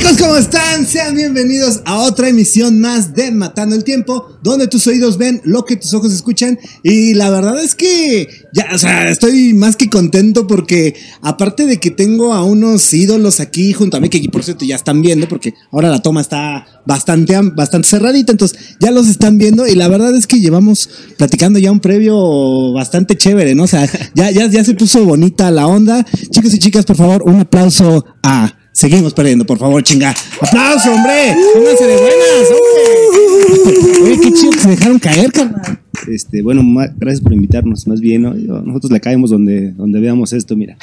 Chicos, ¿cómo están? Sean bienvenidos a otra emisión más de Matando el Tiempo, donde tus oídos ven lo que tus ojos escuchan. Y la verdad es que ya, o sea, estoy más que contento porque aparte de que tengo a unos ídolos aquí junto a mí, que por cierto ya están viendo, porque ahora la toma está bastante, bastante cerradita, entonces ya los están viendo y la verdad es que llevamos platicando ya un previo bastante chévere, ¿no? O sea, ya, ya, ya se puso bonita la onda. Chicos y chicas, por favor, un aplauso a... Seguimos perdiendo, por favor, chinga. ¡Aplauso, hombre! ¡Pónganse de buenas, hombre! Oye, qué chido que se dejaron caer, carnal. Este, bueno, gracias por invitarnos, más bien, ¿no? Nosotros le caemos donde, donde veamos esto, mira.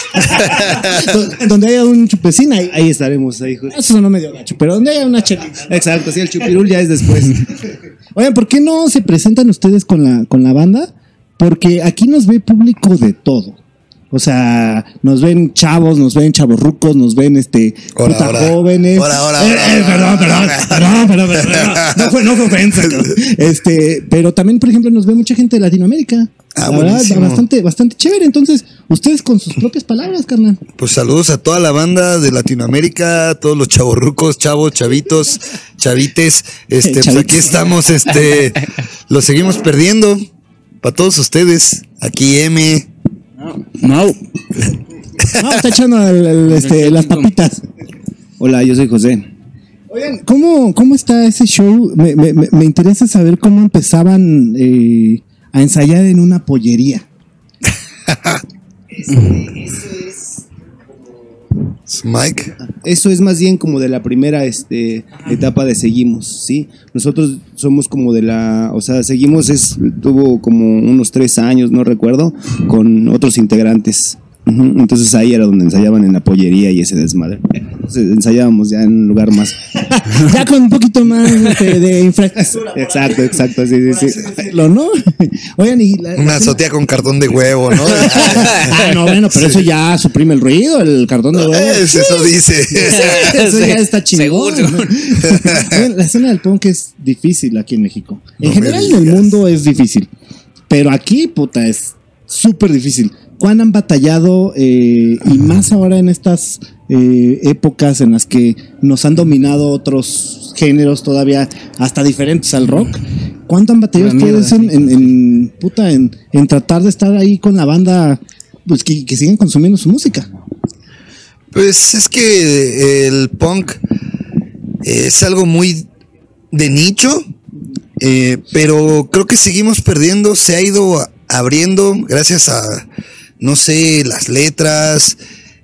Do- Donde haya un chupecín, ahí, Ahí estaremos, ahí. Eso no medio gacho, pero donde haya una chelita. Exacto, sí, el chupirul ya es después. Oigan, ¿por qué no se presentan ustedes con la, con la banda? Porque aquí nos ve público de todo. O sea, nos ven chavos, nos ven chavorrucos, nos ven este puta ora. jóvenes. Ora, ora, Eh, eh, perdón, perdón, perdón, perdón, perdón. No fue, no fue ofensa, cabrón. Este, pero también, por ejemplo, nos ve mucha gente de Latinoamérica. Ah, la verdad, bastante, bastante chévere. Entonces, ustedes con sus propias palabras, carnal. Pues saludos a toda la banda de Latinoamérica, a todos los chavorrucos, chavos, chavitos, chavites. Este, pues aquí estamos, este, lo seguimos perdiendo. Para todos ustedes, aquí M. Mau. No, está echando el- el, este, las papitas. Hola, yo soy José. Oigan, ¿cómo, cómo está ese show? Me, me- me- me interesa saber cómo empezaban eh, a ensayar en una pollería. Mike. Eso es más bien como de la primera este, etapa de Seguimos, ¿sí? Nosotros somos como de la, o sea, Seguimos es, tuvo como unos tres años, no recuerdo, con otros integrantes. Entonces ahí era donde ensayaban en la pollería y ese desmadre. Entonces ensayábamos ya en un lugar más. ya con un poquito más de infraestructura. Exacto, exacto, sí, sí, sí. decirlo, ¿no? Oigan, y la, Una azotea con cartón de huevo, ¿no? Ah, no, bueno, pero eso ya suprime el ruido, el cartón de huevo. Es- Eso dice. Eso ya está chingón. Seguro. Oigan, la escena del punk es difícil aquí en México. En No general en el mundo es difícil. Pero aquí, puta, es súper difícil. ¿Cuán han batallado? eh, y más ahora en estas eh, épocas en las que nos han dominado otros géneros todavía hasta diferentes al rock. ¿Cuánto han batallado ustedes en, en- en, puta, en, en tratar de estar ahí con la banda? Pues que, que siguen consumiendo su música. Pues es que el punk es algo muy de nicho, eh, pero creo que seguimos perdiendo, se ha ido abriendo gracias a, no sé, las letras,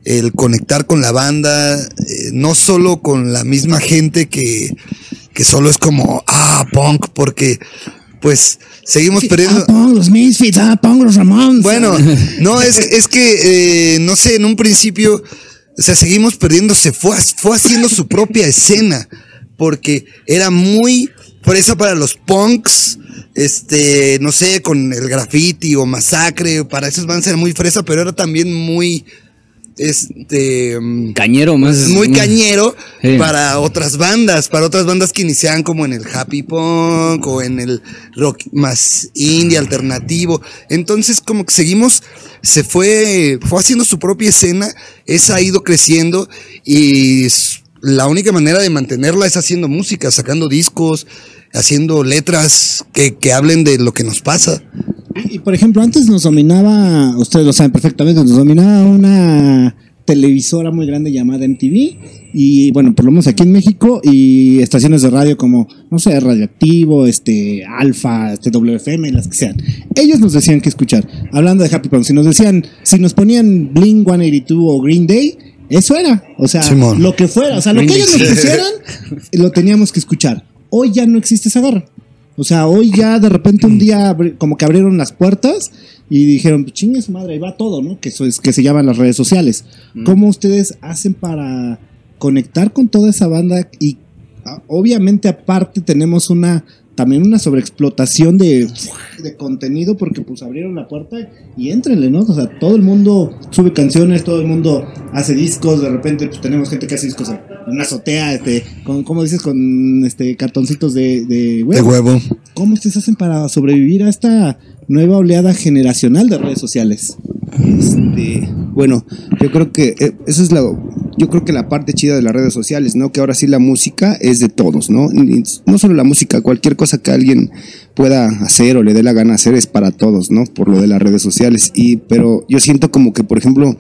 el conectar con la banda, eh, no solo con la misma gente que, que solo es como, ah, punk, porque pues seguimos perdiendo... Ah, punk, los Misfits, ah, punk, los Ramones. Bueno, no, es, es que, eh, no sé, en un principio, o sea, seguimos perdiendo, se fue, fue haciendo su propia escena, porque era muy fresa para los punks, este, no sé, con el graffiti o masacre, para esos van a ser muy fresa, pero era también muy, este, mm, Cañero más. muy cañero Sí. para otras bandas, para otras bandas que iniciaban como en el happy punk o en el rock más indie alternativo. Entonces como que seguimos, se fue, fue haciendo su propia escena, esa ha ido creciendo y la única manera de mantenerla es haciendo música, sacando discos, haciendo letras que, que hablen de lo que nos pasa. Y, y, por ejemplo, antes nos dominaba, ustedes lo saben perfectamente, nos dominaba una televisora muy grande llamada MTV y bueno, por lo menos aquí en México y estaciones de radio como, no sé, Radioactivo, este, Alfa, este, WFM, las que sean. Ellos nos decían que escuchar. Hablando de Happy Punk, si nos decían, si nos ponían Blink 182 o Green Day, eso era, o sea, Simón. lo que fuera, o sea, lo que ellos nos pusieran, lo teníamos que escuchar. Hoy ya no existe esa garra. O sea, hoy ya de repente un día abri- como que abrieron las puertas y dijeron, pues chingue su madre, ahí va todo, ¿no? Que eso es que se llaman las redes sociales. ¿Cómo ustedes hacen para conectar con toda esa banda? Y obviamente aparte tenemos una también una sobreexplotación de, de contenido porque pues abrieron la puerta y éntrenle, ¿no? O sea, todo el mundo sube canciones, todo el mundo hace discos, de repente pues tenemos gente que hace discos una azotea, este, con, ¿cómo dices? Con este cartoncitos de, de huevo. De huevo. ¿Cómo ustedes hacen para sobrevivir a esta nueva oleada generacional de redes sociales? Este, bueno, yo creo que eh, eso es lo, yo creo que la parte chida de las redes sociales, ¿no? Que ahora sí la música es de todos, ¿no? Y No solo la música, cualquier cosa que alguien pueda hacer o le dé la gana hacer es para todos, ¿no? Por lo de las redes sociales. Y, pero yo siento como que, por ejemplo,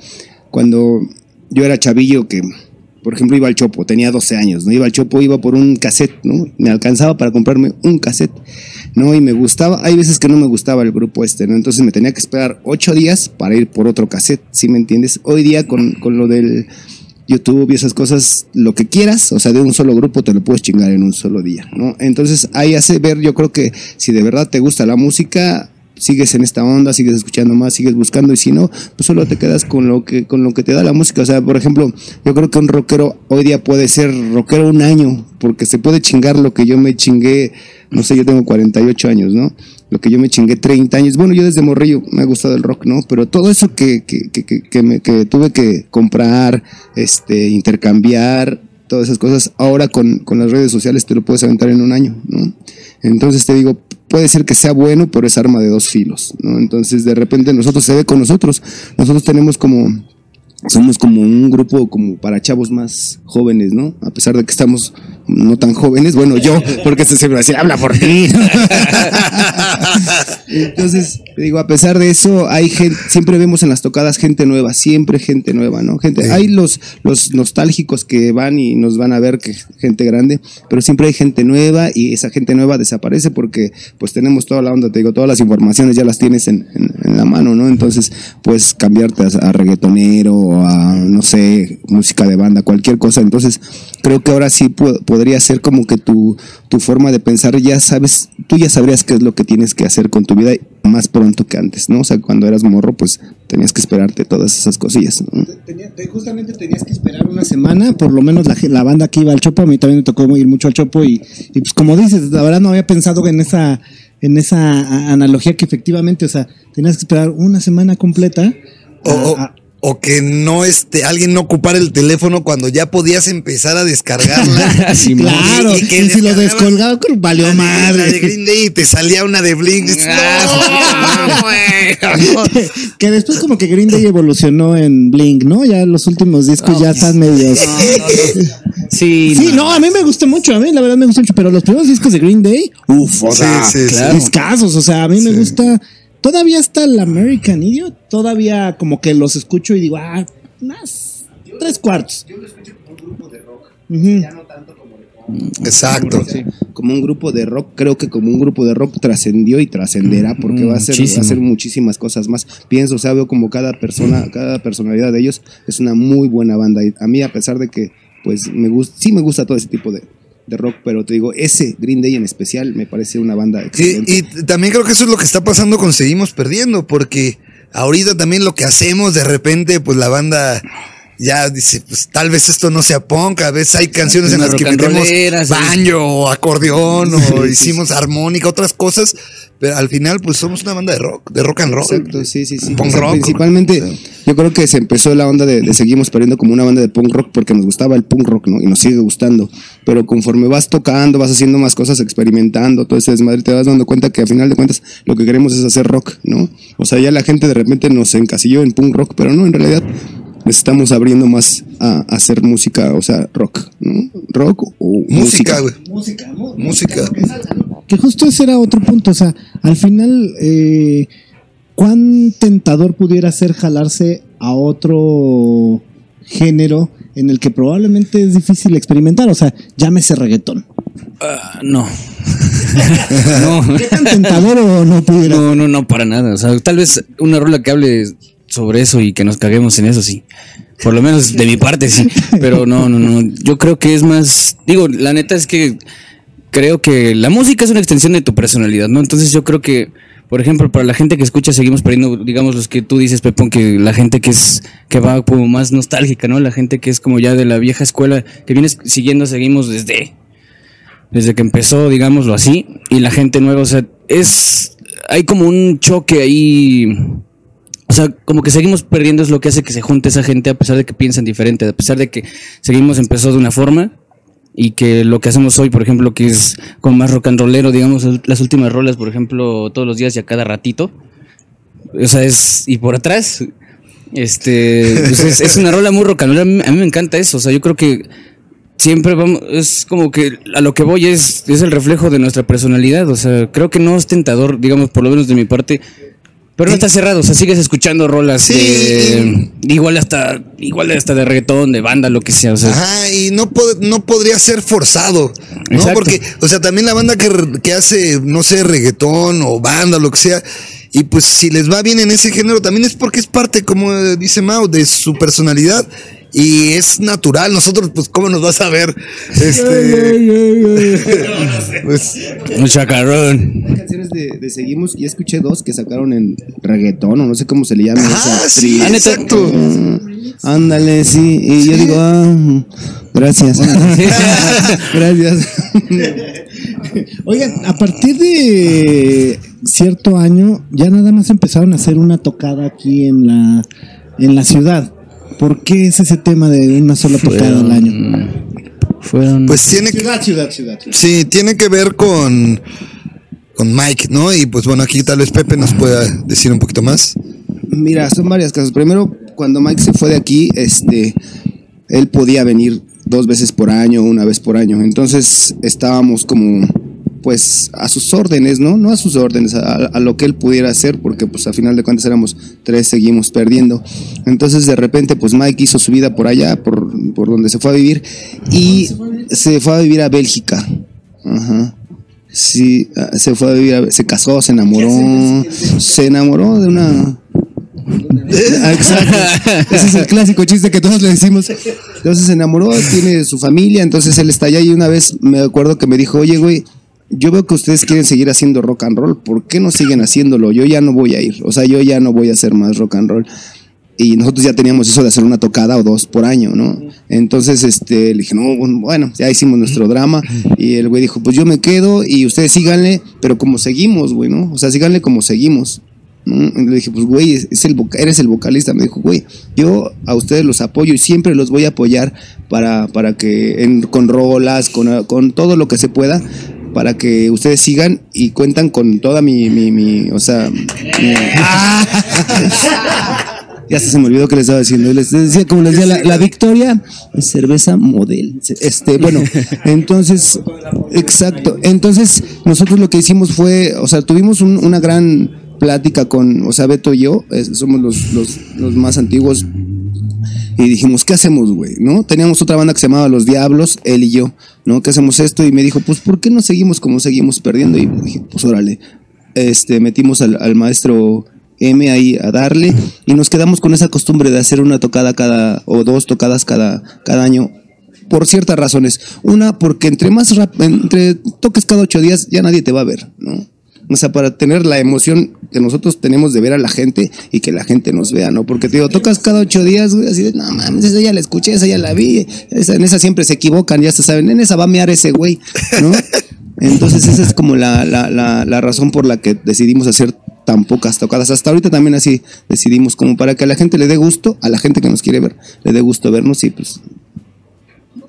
cuando yo era chavillo que por ejemplo, iba al Chopo, tenía 12 años, ¿no? Iba al Chopo, iba por un cassette, ¿no? Me alcanzaba para comprarme un cassette, ¿no? Y me gustaba, hay veces que no me gustaba el grupo este, ¿no? Entonces me tenía que esperar 8 días para ir por otro cassette, ¿sí me entiendes? Hoy día con, con lo del YouTube y esas cosas, lo que quieras, o sea, de un solo grupo te lo puedes chingar en un solo día, ¿no? Entonces ahí hace ver, yo creo que si de verdad te gusta la música, sigues en esta onda, sigues escuchando más, sigues buscando y si no, pues solo te quedas con lo que con lo que te da la música, o sea, por ejemplo, yo creo que un rockero hoy día puede ser rockero un año, porque se puede chingar lo que yo me chingué, no sé, yo tengo 48 años, ¿no? Lo que yo me chingué 30 años. Bueno, yo desde morrillo me ha gustado el rock, ¿no? Pero todo eso que, que, que, que, me, tuve que comprar, este, intercambiar, todas esas cosas, ahora con, con las redes sociales te lo puedes aventar en un año, ¿no? Entonces te digo, puede ser que sea bueno, pero es arma de dos filos, ¿no? Entonces de repente nosotros se ve con nosotros, nosotros tenemos como somos como un grupo como para chavos más jóvenes, ¿no? A pesar de que estamos no tan jóvenes, bueno, yo, porque se siempre así, habla por ti. Entonces, digo, a pesar de eso, hay gente, siempre vemos en las tocadas gente nueva, siempre gente nueva, ¿no? Gente, hay los, los nostálgicos que van y nos van a ver que gente grande, pero siempre hay gente nueva y esa gente nueva desaparece porque pues tenemos toda la onda, te digo, todas las informaciones ya las tienes en, la mano, ¿no? Entonces, pues cambiarte a, reggaetonero o a, no sé, música de banda, cualquier cosa. Entonces, creo que ahora sí podría ser como que tu, tu forma de pensar, ya sabes, tú ya sabrías qué es lo que tienes que hacer con tu vida más pronto que antes, ¿no? O sea, cuando eras morro, pues tenías que esperarte todas esas cosillas, ¿no? justamente tenías que esperar una semana, por lo menos la, la, banda que iba al Chopo, a mí también me tocó ir mucho al Chopo y, y pues como dices, la verdad no había pensado en esa en esa analogía que efectivamente, o sea, tenías que esperar una semana completa. O, o que no este alguien no ocupara el teléfono cuando ya podías empezar a descargarla. sí, claro, y, que si lo descolgaba, valió madre. de Green Day y te salía una de Blink. Ah, no, que después como que Green Day evolucionó en Blink, ¿no? Ya los últimos discos ya están medios. sí, sí, no, a mí me gustó mucho, a mí la verdad me gustó mucho, pero los primeros discos de Green Day, uff, o sea, sí, o sea, a mí me gusta Todavía está el American Idiot, todavía como que los escucho y digo, ah, más tres cuartos. Yo lo escucho como un grupo de rock, ya no tanto como de Exacto. Como un grupo de rock, creo que como un grupo de rock trascendió y trascenderá porque va a, ser, va a hacer muchísimas cosas más. Pienso, o sea, veo como cada persona, cada personalidad de ellos es una muy buena banda. Y a mí, a pesar de que, pues, me gusta, sí me gusta todo ese tipo de, de rock, pero te digo, ese Green Day en especial me parece una banda excelente. Y, y, también creo que eso es lo que está pasando con Seguimos Perdiendo, porque ahorita también lo que hacemos, de repente, pues la banda ya dice, pues tal vez esto no sea punk, a veces hay canciones en las que metemos baño o acordeón o hicimos armónica, otras cosas, pero al final pues somos una banda de rock, de rock and roll. Exacto, sí, sí, sí. Punk rock. Principalmente yo creo que se empezó la onda de, seguimos perdiendo como una banda de punk rock porque nos gustaba el punk rock, ¿no? Y nos sigue gustando, pero conforme vas tocando, vas haciendo más cosas, experimentando, todo ese desmadre, te vas dando cuenta que al final de cuentas lo que queremos es hacer rock, ¿no? O sea, ya la gente de repente nos encasilló en punk rock, pero no, en realidad estamos abriendo más a, hacer música, o sea, rock, ¿no? Rock o música. Música, música. Que justo ese era otro punto, o sea, al final, eh, ¿cuán tentador pudiera ser jalarse a otro género en el que probablemente es difícil experimentar? O sea, llámese reggaetón. Uh, no. no. ¿Qué tan tentador o no pudiera? No, no, no, para nada. O sea, tal vez una rola que hable sobre eso y que nos caguemos en eso, sí. Por lo menos de mi parte, sí. Pero no, no, no. Yo creo que es más. Digo, la neta es que creo que la música es una extensión de tu personalidad, ¿no? Entonces yo creo que, por ejemplo, para la gente que escucha, seguimos perdiendo, digamos, los que tú dices, Pepón, que la gente que es, que va como más nostálgica, ¿no? La gente que es como ya de la vieja escuela, que vienes siguiendo, seguimos desde, desde que empezó, digámoslo así, y la gente nueva, o sea, es, hay como un choque ahí o sea, como que seguimos perdiendo es lo que hace que se junte esa gente a pesar de que piensan diferente, a pesar de que seguimos empezó de una forma y que lo que hacemos hoy, por ejemplo, que es con más rock and rollero, digamos, las últimas rolas, por ejemplo, todos los días y a cada ratito. O sea, es y por atrás Este, pues es, es una rola muy rock and a mí me encanta eso. O sea, yo creo que siempre vamos, es como que a lo que voy es, es el reflejo de nuestra personalidad. O sea, creo que no es tentador, digamos, por lo menos de mi parte. Pero no está cerrado, o sea, sigues escuchando rolas Sí, de, igual hasta, igual hasta de reggaetón, de banda, lo que sea. O sea, Ajá, y no, pod- no podría ser forzado, ¿no? Exacto. Porque, o sea, también la banda que, que hace, no sé, reggaetón o banda, lo que sea, y pues si les va bien en ese género, también es porque es parte, como dice Mao, de su personalidad. Y es natural, nosotros, pues, ¿cómo nos vas a ver? Este. pues, un chacarrón. canciones de, de Seguimos, ya escuché dos que sacaron en reggaetón o no sé cómo se le llama. sí, Ah, neta. exacto. Ándale, sí. Y yo digo, ah, gracias. gracias. Oigan, a partir de cierto año ya nada más empezaron a hacer una tocada aquí en la en la ciudad. ¿Por qué es ese tema de una sola tocada al año? Fueron. Pues tiene que. Ciudad, ciudad, ciudad. Sí, tiene que ver con, con Mike, ¿no? Y pues bueno, aquí tal vez Pepe nos pueda decir un poquito más. Mira, son varias cosas. Primero, cuando Mike se fue de aquí, este, él podía venir dos veces por año, una vez por año. Entonces estábamos como, pues, a sus órdenes, ¿no? No a sus órdenes, a, a lo que él pudiera hacer, porque pues a final de cuentas éramos tres, seguimos perdiendo. Entonces de repente, pues Mike hizo su vida por allá, por, por donde se fue a vivir, y se fue a vivir a Bélgica. Ajá. Sí, ah, se fue a vivir, a- se casó, se enamoró, se enamoró de una Exacto. Ese es el clásico chiste que todos le decimos. Entonces se enamoró, tiene su familia, entonces él está allá y una vez me acuerdo que me dijo, oye, güey, yo veo que ustedes quieren seguir haciendo rock and roll, ¿por qué no siguen haciéndolo? Yo ya no voy a ir, o sea, yo ya no voy a hacer más rock and roll. Y nosotros ya teníamos eso de hacer una tocada o dos por año, ¿no? Entonces, este, le dije, no, bueno, ya hicimos nuestro drama. Y el güey dijo, pues yo me quedo y ustedes síganle, pero como seguimos, güey, ¿no? O sea, síganle como seguimos. ¿no? Y le dije, pues güey, es el eres el vocalista. Me dijo, güey, yo a ustedes los apoyo y siempre los voy a apoyar para, para que, en- con rolas, con, con todo lo que se pueda, para que ustedes sigan y cuentan con toda mi, mi, mi o sea, ya se me olvidó que les estaba diciendo. Les decía, como les decía, la, Victoria es cerveza model. Este, bueno, entonces, exacto. Entonces, nosotros lo que hicimos fue, o sea, tuvimos un- una gran plática con, o sea, Beto y yo, somos los, los, los más antiguos. Y dijimos, ¿qué hacemos, güey? ¿No? Teníamos otra banda que se llamaba Los Diablos, él y yo, ¿no? ¿Qué hacemos esto? Y me dijo, pues, ¿por qué no seguimos como seguimos perdiendo? Y dije, pues, órale. Este, metimos al, al maestro M ahí a darle y nos quedamos con esa costumbre de hacer una tocada cada, o dos tocadas cada, cada año. Por ciertas razones. Una, porque entre más rap, entre toques cada ocho días, ya nadie te va a ver, ¿no? O sea, para tener la emoción que nosotros tenemos de ver a la gente y que la gente nos vea, ¿no? Porque te digo, tocas cada ocho días, güey, así de, no mames, esa ya la escuché, esa ya la vi, esa- en esa siempre se equivocan, ya se saben, en esa va a mear ese güey, ¿no? Entonces esa es como la, la, la, la razón por la que decidimos hacer tan pocas tocadas. Hasta ahorita también así decidimos, como para que a la gente le dé gusto, a la gente que nos quiere ver, le dé gusto vernos y pues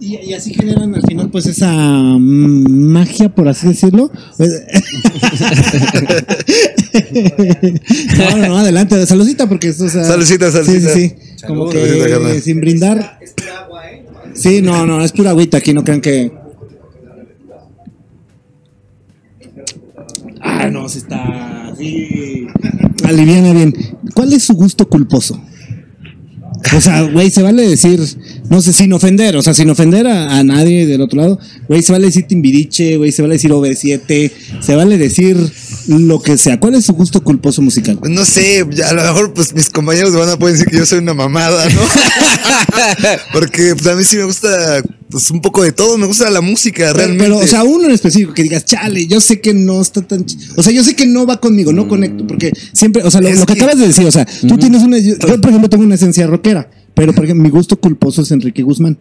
Y, y así generan al final pues esa mm, magia, por así decirlo. no, no, no, adelante, saludcita porque esto, o sea, Saludcita, saludcita. Sí, sí, sí. Como que sin brindar. Sí, no, no, es pura agüita aquí, no crean que. Ah, no, se está así. Aliviana bien. ¿Cuál es su gusto culposo? O sea, güey, se vale decir, no sé, sin ofender, o sea, sin ofender a, a nadie del otro lado, güey, se vale decir Timbiriche, güey, se vale decir OV7, se vale decir lo que sea. ¿Cuál es su gusto culposo musical? Pues no sé, ya a lo mejor pues mis compañeros de banda pueden decir que yo soy una mamada, ¿no? Porque pues a mí sí me gusta pues un poco de todo, me gusta la música realmente. pero, o sea, uno en específico que digas, chale, yo sé que no está tan. ch- O sea, yo sé que no va conmigo, no conecto, porque siempre, o sea, lo, que, que- acabas de decir, o sea, tú tienes una. Yo, yo, por ejemplo, tengo una esencia rockera, pero por ejemplo, mi gusto culposo es Enrique Guzmán.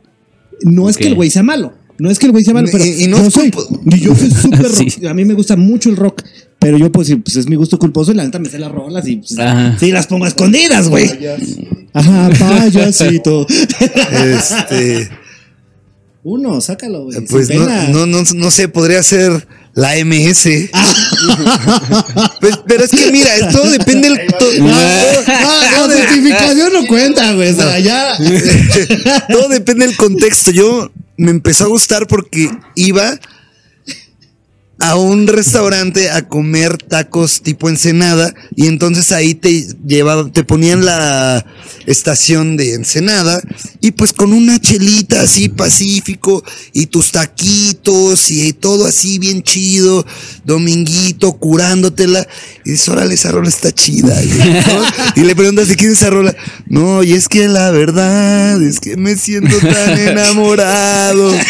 No es que el güey sea malo, no es que el güey sea malo, Y- pero y no yo es soy. y yo soy súper rock. Sí. A mí me gusta mucho el rock, pero yo decir, pues es mi gusto culposo y la neta me sé las rolas y pues, sí las pongo escondidas, güey. Ajá, payasito. Este, Uno, sácalo, güey. pues no, no, no, no sé, podría ser la MS. Pues, pero es que mira, todo depende del. to- No, no, la justificación no cuenta, güey. O sea, ya. todo depende del contexto. Yo me empezó a gustar porque iba a un restaurante a comer tacos tipo Ensenada y entonces ahí te llevaba, te ponían la estación de Ensenada y pues con una chelita así pacífico y tus taquitos y todo así bien chido, dominguito curándotela y dices, órale, esa rola está chida. güey", ¿no? Y le preguntas de quién es esa rola. No, y es que la verdad es que me siento tan enamorado.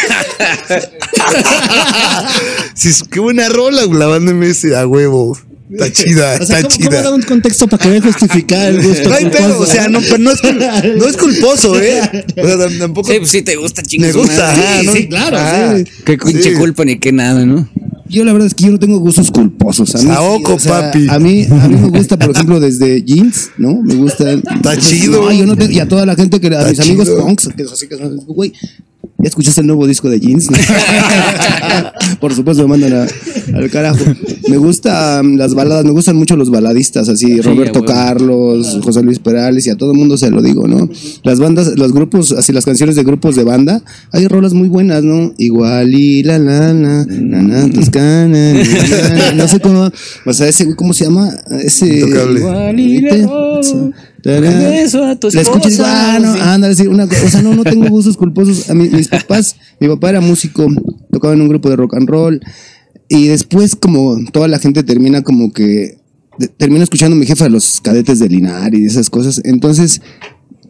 Sí, es- qué buena rola, güey, la banda MS a huevo. Está chida, O sea, está ¿cómo, cómo chida. da un contexto para a justificar el gusto? No hay pedo, o sea, no, pero no es, no es culposo, ¿eh? O sea, tam- tampoco. Sí, pues sí te gusta, chingos. Me gusta, ajá, ¿no? sí, claro, Ajá. sí. Qué pinche Sí. culpa ni qué nada, ¿no? Yo la verdad es que yo no tengo gustos culposos. A mí, sí, Saoco, o sea, papi. A mí, a mí me gusta, por ejemplo, desde jeans, ¿no? Me gusta. Está chido. No, yo no tengo- y a toda la gente que a Está mis amigos punks, que es así que son, güey. ¿Ya escuchaste el nuevo disco de Jeans? Por supuesto, me mandan a- al carajo. Me gustan las baladas, me gustan mucho los baladistas, así, Roberto. Carlos, José Luis Perales, y a todo el mundo se lo digo, ¿no? Las bandas, los grupos, así las canciones de grupos de banda, hay rolas muy buenas, ¿no? Igual y la la la, la la toscana, na, na, na, no sé cómo, o sea, ese, ¿cómo se llama? Ese. Intocable. Igual y ¿Viste? Beso a tu La escucho y digo, esposa, ah, no, sí. ándale, sí, una, o sea, no, no tengo gustos culposos. A mí, mis papás, mi papá era músico, tocaba en un grupo de rock and roll, y después como toda la gente termina como que, de- termina escuchando a mi jefa los cadetes de Linares y esas cosas, entonces,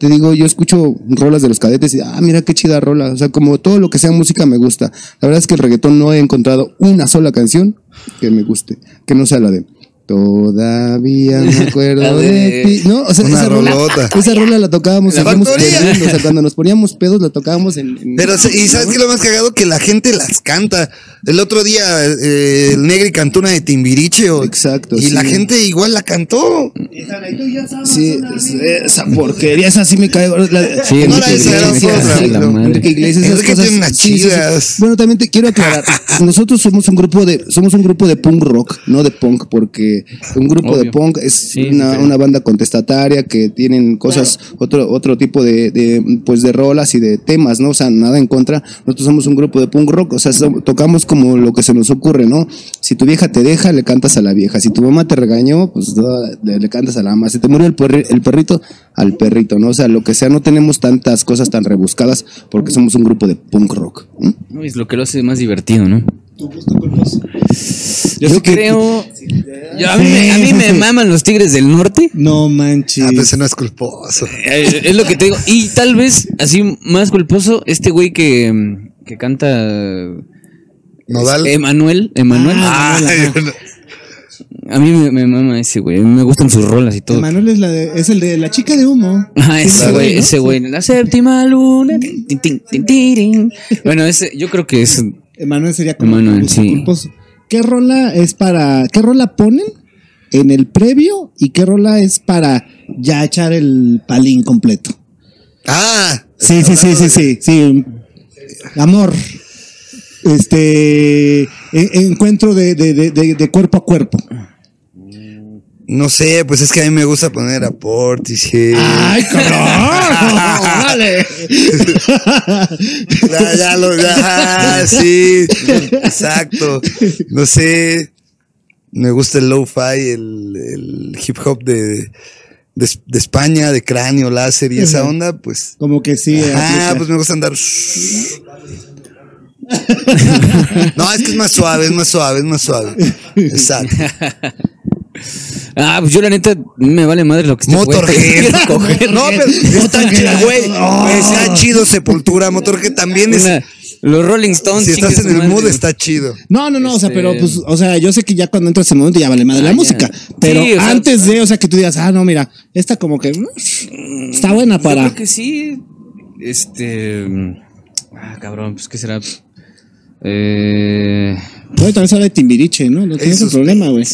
te digo, yo escucho rolas de los cadetes y, ah, mira qué chida rola, o sea, como todo lo que sea música me gusta. La verdad es que el reggaetón no he encontrado una sola canción que me guste, que no sea la de... Todavía me acuerdo de, de- ti. No, o sea, Una esa rola, esa rola la tocábamos, La perdiendo, o sea, cuando nos poníamos pedos la tocábamos en... en- Pero, y sabes que lo más cagado que la gente las canta. El otro día, eh, el Negri cantó una de Timbiriche. o- Exacto, Y sí. la gente igual la cantó. Sí, es- esa porquería, esa sí me cae. La, Sí, No, Enrique la Iglesias, sí. Enrique Iglesias, esas cosas. tiene unas chidas. Bueno, también te quiero aclarar. Nosotros somos un grupo de, somos un grupo de punk rock, no de punk, porque un grupo de punk es Sí, una, banda contestataria que tienen cosas, otro, otro tipo de, de, pues de rolas y de temas, ¿no? O sea, nada en contra. Nosotros somos un grupo de punk rock, o sea, so- tocamos como lo que se nos ocurre, ¿no? Si tu vieja te deja, le cantas a la vieja. Si tu mamá te regañó, pues no, le, le cantas a la mamá. Si te murió el, perri- el perrito, al perrito, ¿no? O sea, lo que sea, no tenemos tantas cosas tan rebuscadas porque somos un grupo de punk rock. No, Es lo que lo hace más divertido, ¿no? ¿Tu gusto culposo? Yo, creo. Yo- a, mí, me- a mí me maman los Tigres del Norte. No manches. Ah, pues ese no es culposo. Eh, Es lo que te digo. Y tal vez, así más culposo, este güey que, mm, que canta. Nodal. Emanuel. Emanuel. Ah, A mí me, me mama ese güey. Me gustan sus rolas y todo. Manuel es, la de, es el de la chica de humo. Ah, ese güey, ese güey. La séptima luna. tin, tin, tin, tin, tirin. Bueno, ese, yo creo que es. Emanuel sería como Emanuel, sí. culposo. ¿Qué rola es para. ¿Qué rola ponen en el previo y qué rola es para ya echar el palín completo? Ah. Sí, sí, sí, sí, sí, sí. Amor. Este. e- encuentro de, de, de, de- de cuerpo a cuerpo. No sé, pues es que a mí me gusta poner a Portishead. ¡Ay, cabrón! ¡Vale! Ya, ya lo, ya, ah, sí, exacto. No sé, me gusta el lo-fi, el, el hip hop de, de, de España, de cráneo, láser y esa onda, pues. Como que sí. Ah, pues me gusta andar. No, es que es más suave, es más suave, es más suave. Exacto. Ah, pues yo la neta me vale madre lo que esté Motorhead. coger. No, pero está chido, güey. Oh. Pues sea chido Sepultura, Motorhead también es. Una- los Rolling Stones. Si estás en el madre. mood, está chido. No, no, no, o sea, Este- pero pues, o sea, yo sé que ya cuando entras en el momento ya vale madre Ah, la ya. música. Pero Sí, o sea- antes de, o sea, que tú digas, ah, no, mira, esta como que mm, está buena Yo para. creo que sí. Este. Ah, cabrón, pues qué será. Eh. Hoy también se habla de Timbiriche, ¿no? No tienes Esos problema, güey.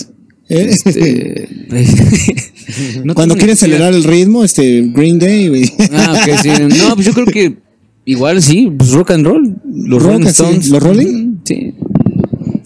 Este no Cuando idea. acelerar el ritmo, este, Green Day, güey. Ah, ok, sí. No, pues yo creo que igual sí, pues rock and roll. Los Rock Rolling Stones. ¿los Rolling? Sí.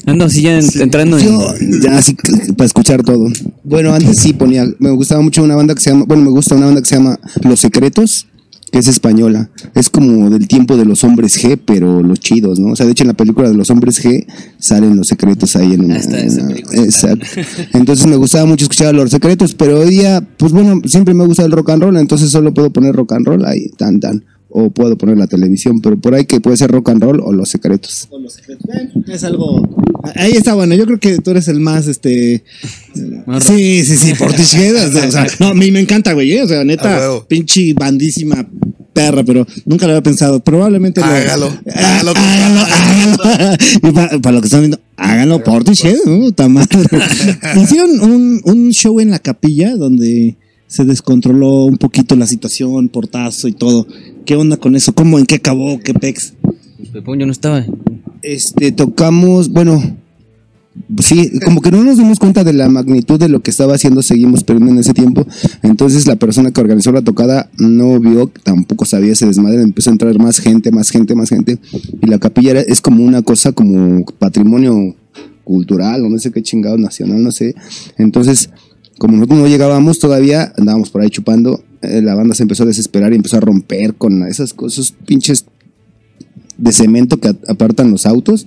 Ando así ya en- entrando en. Ya así para escuchar todo. Bueno, antes sí ponía, me gustaba mucho una banda que se llama, bueno, me gusta una banda que se llama Los Secretos, que es española. Es como del tiempo de los hombres G, pero los chidos, ¿no? O sea, de hecho en la película de los hombres G salen los secretos ahí en una. Ah, está esa una- exacto. Entonces me gustaba mucho escuchar los secretos, pero hoy día, pues bueno, siempre me ha gustado el rock and roll, entonces solo puedo poner rock and roll ahí, tan tan. O puedo poner la televisión, pero por ahí que puede ser rock and roll o los secretos. Con los secretos. Bueno, es algo. Ahí está bueno. Yo creo que tú eres el más, este. Más Sí, sí, sí, Portishead. o sea, no, a mí me encanta, güey. eh, O sea, neta, huevo. pinche bandísima perra, pero nunca lo había pensado. Probablemente lo. Hágalo, Ah, hágalo, hágalo, hágalo. Y para, para lo que están viendo, háganlo Portishead, ¿no? Puta madre. Hicieron un, un show en la capilla donde se descontroló un poquito la situación, portazo y todo. ¿Qué onda con eso? ¿Cómo? ¿En qué acabó? ¿Qué pex? Pepón, yo no estaba. Este, tocamos, bueno, sí, como que no nos dimos cuenta de la magnitud de lo que estaba haciendo, seguimos perdiendo en ese tiempo. Entonces la persona que organizó la tocada no vio, tampoco sabía ese desmadre, empezó a entrar más gente, más gente, más gente. Y la capilla era- es como una cosa como patrimonio cultural o no sé qué chingado nacional, no sé. Entonces, como nosotros no llegábamos todavía, andábamos por ahí chupando, eh, la banda se empezó a desesperar y empezó a romper con esas cosas, pinches de cemento que apartan los autos.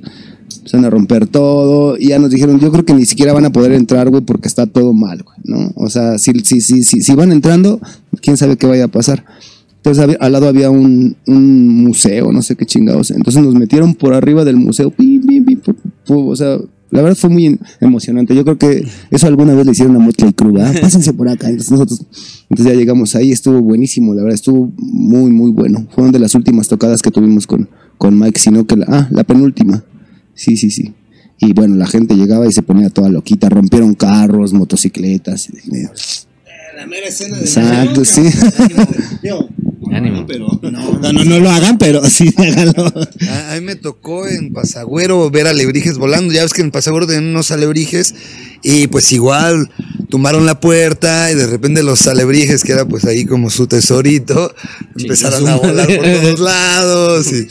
Empezaron a romper todo y ya nos dijeron, yo creo que ni siquiera van a poder entrar, güey, porque está todo mal, güey, ¿no? O sea, si, si, si, si, van entrando, quién sabe qué vaya a pasar. Entonces al lado había un, un museo, no sé qué chingados. Entonces nos metieron por arriba del museo, pim, pim, pim, pu- pu- o sea, la verdad fue muy emocionante. Yo creo que eso alguna vez le hicieron a Motley Crue, ¿verdad? Pásense por acá. Entonces nosotros, entonces ya llegamos ahí, estuvo buenísimo, la verdad, estuvo muy, muy bueno. Fueron de las últimas tocadas que tuvimos con, con Mike, sino que la, ah, la penúltima. Sí, sí, sí. Y bueno, la gente llegaba y se ponía toda loquita, rompieron carros, motocicletas. y La mera escena Exacto, sí. Yo, Ánimo. pero no, no, no lo hagan, pero sí háganlo. A, a mí me tocó en Pasagüero ver alebrijes volando. Ya ves que en Pasagüero tenían unos alebrijes y pues igual tumbaron la puerta y de repente los alebrijes, que era pues ahí como su tesorito, empezaron a volar por todos lados. Y,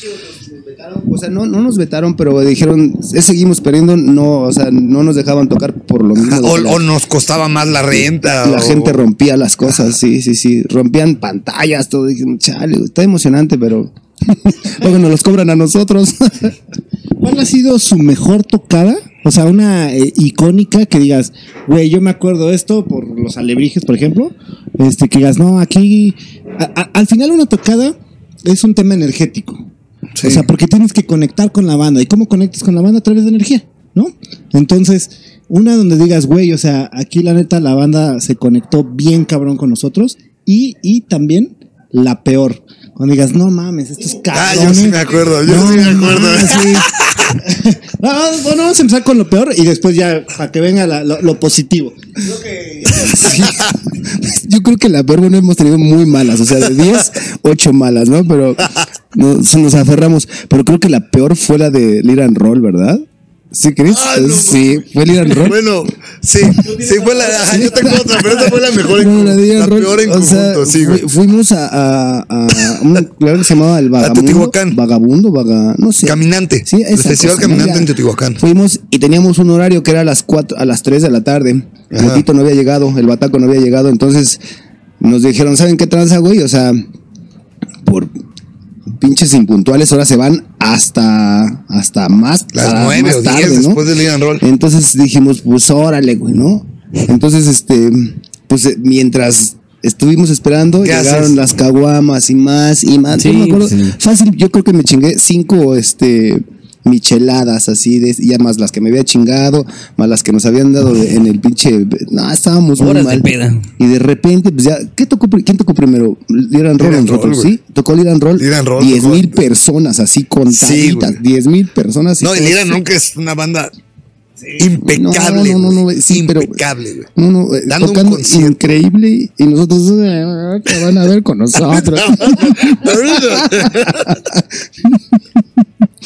O sea, no, no nos vetaron, pero dijeron, "Eh, seguimos perdiendo, no, o sea, no nos dejaban tocar por lo mismo. O, la- o nos costaba más la renta. la o- gente rompía las cosas, sí, sí, sí. Rompían pantallas, todo. Dije, chale, está emocionante, pero luego nos los cobran a nosotros. ¿Cuál ha sido su mejor tocada? O sea, una eh, icónica que digas, güey, yo me acuerdo esto por los alebrijes, por ejemplo. Este, que digas, no, aquí. a- a- al final, una tocada es un tema energético. Sí. O sea, porque tienes que conectar con la banda. ¿Y cómo conectas con la banda? A través de energía, ¿no? Entonces, una donde digas, güey, o sea, aquí la neta la banda se conectó bien cabrón con nosotros. Y, y también la peor. Cuando digas, no mames, estos Ah, cabrones. yo sí me acuerdo, yo No sí me acuerdo. mames, sí. Bueno, vamos a empezar con lo peor y después ya para que venga la- lo, lo positivo. Creo que Sí. Yo creo que la peor, bueno, hemos tenido muy malas, o sea, de 10, 8 malas, ¿no? Pero nos, nos aferramos. Pero creo que la peor fue la de and Roll, ¿verdad? ¿Sí, Chris? Ah, no. sí, fue Lead and Roll. Bueno, sí, sí fue la. yo tengo otra, pero esa fue la mejor en No, la de Lead la peor en o sea, conjunto, sí, güey. fu- fuimos a, a, a un lugar que se llamaba El Vagabundo. Teotihuacán. Vagabundo, vaga, no sé. Caminante. Sí, El Festival cosa. Caminante Ya. en Teotihuacán. Fuimos y teníamos un horario que era a las cuatro, a las 3 de la tarde. El. Motito no había llegado, el Bataco no había llegado, entonces nos dijeron, ¿saben qué tranza, güey? O sea, por pinches impuntuales ahora se van hasta hasta más Las a- nueve más o tarde, ¿no? después del and Roll. Entonces dijimos, pues órale, güey, ¿no? Entonces, este, pues eh, mientras estuvimos esperando, ¿Qué llegaron haces? las caguamas y más y más. Sí, Yo me acuerdo, sí. fácil, yo creo que me chingué cinco, este, micheladas así, de, ya más las que me había chingado, más las que nos habían dado de- en el pinche, no, estábamos muy Horas de mal. peda. Y de repente, pues ya, ¿qué tocó, ¿quién tocó primero? Liran Roll nosotros, Roll, ¿sí? Tocó Liran Roll. Roll tocó. mil personas así contaditas, güey. diez mil personas. No, y todo- Lira nunca es una banda impecable. No, no, no, no, sí, impecable, güey. No, no, eh, Dando un tocando concierto. increíble y nosotros eh, que van a ver con nosotros.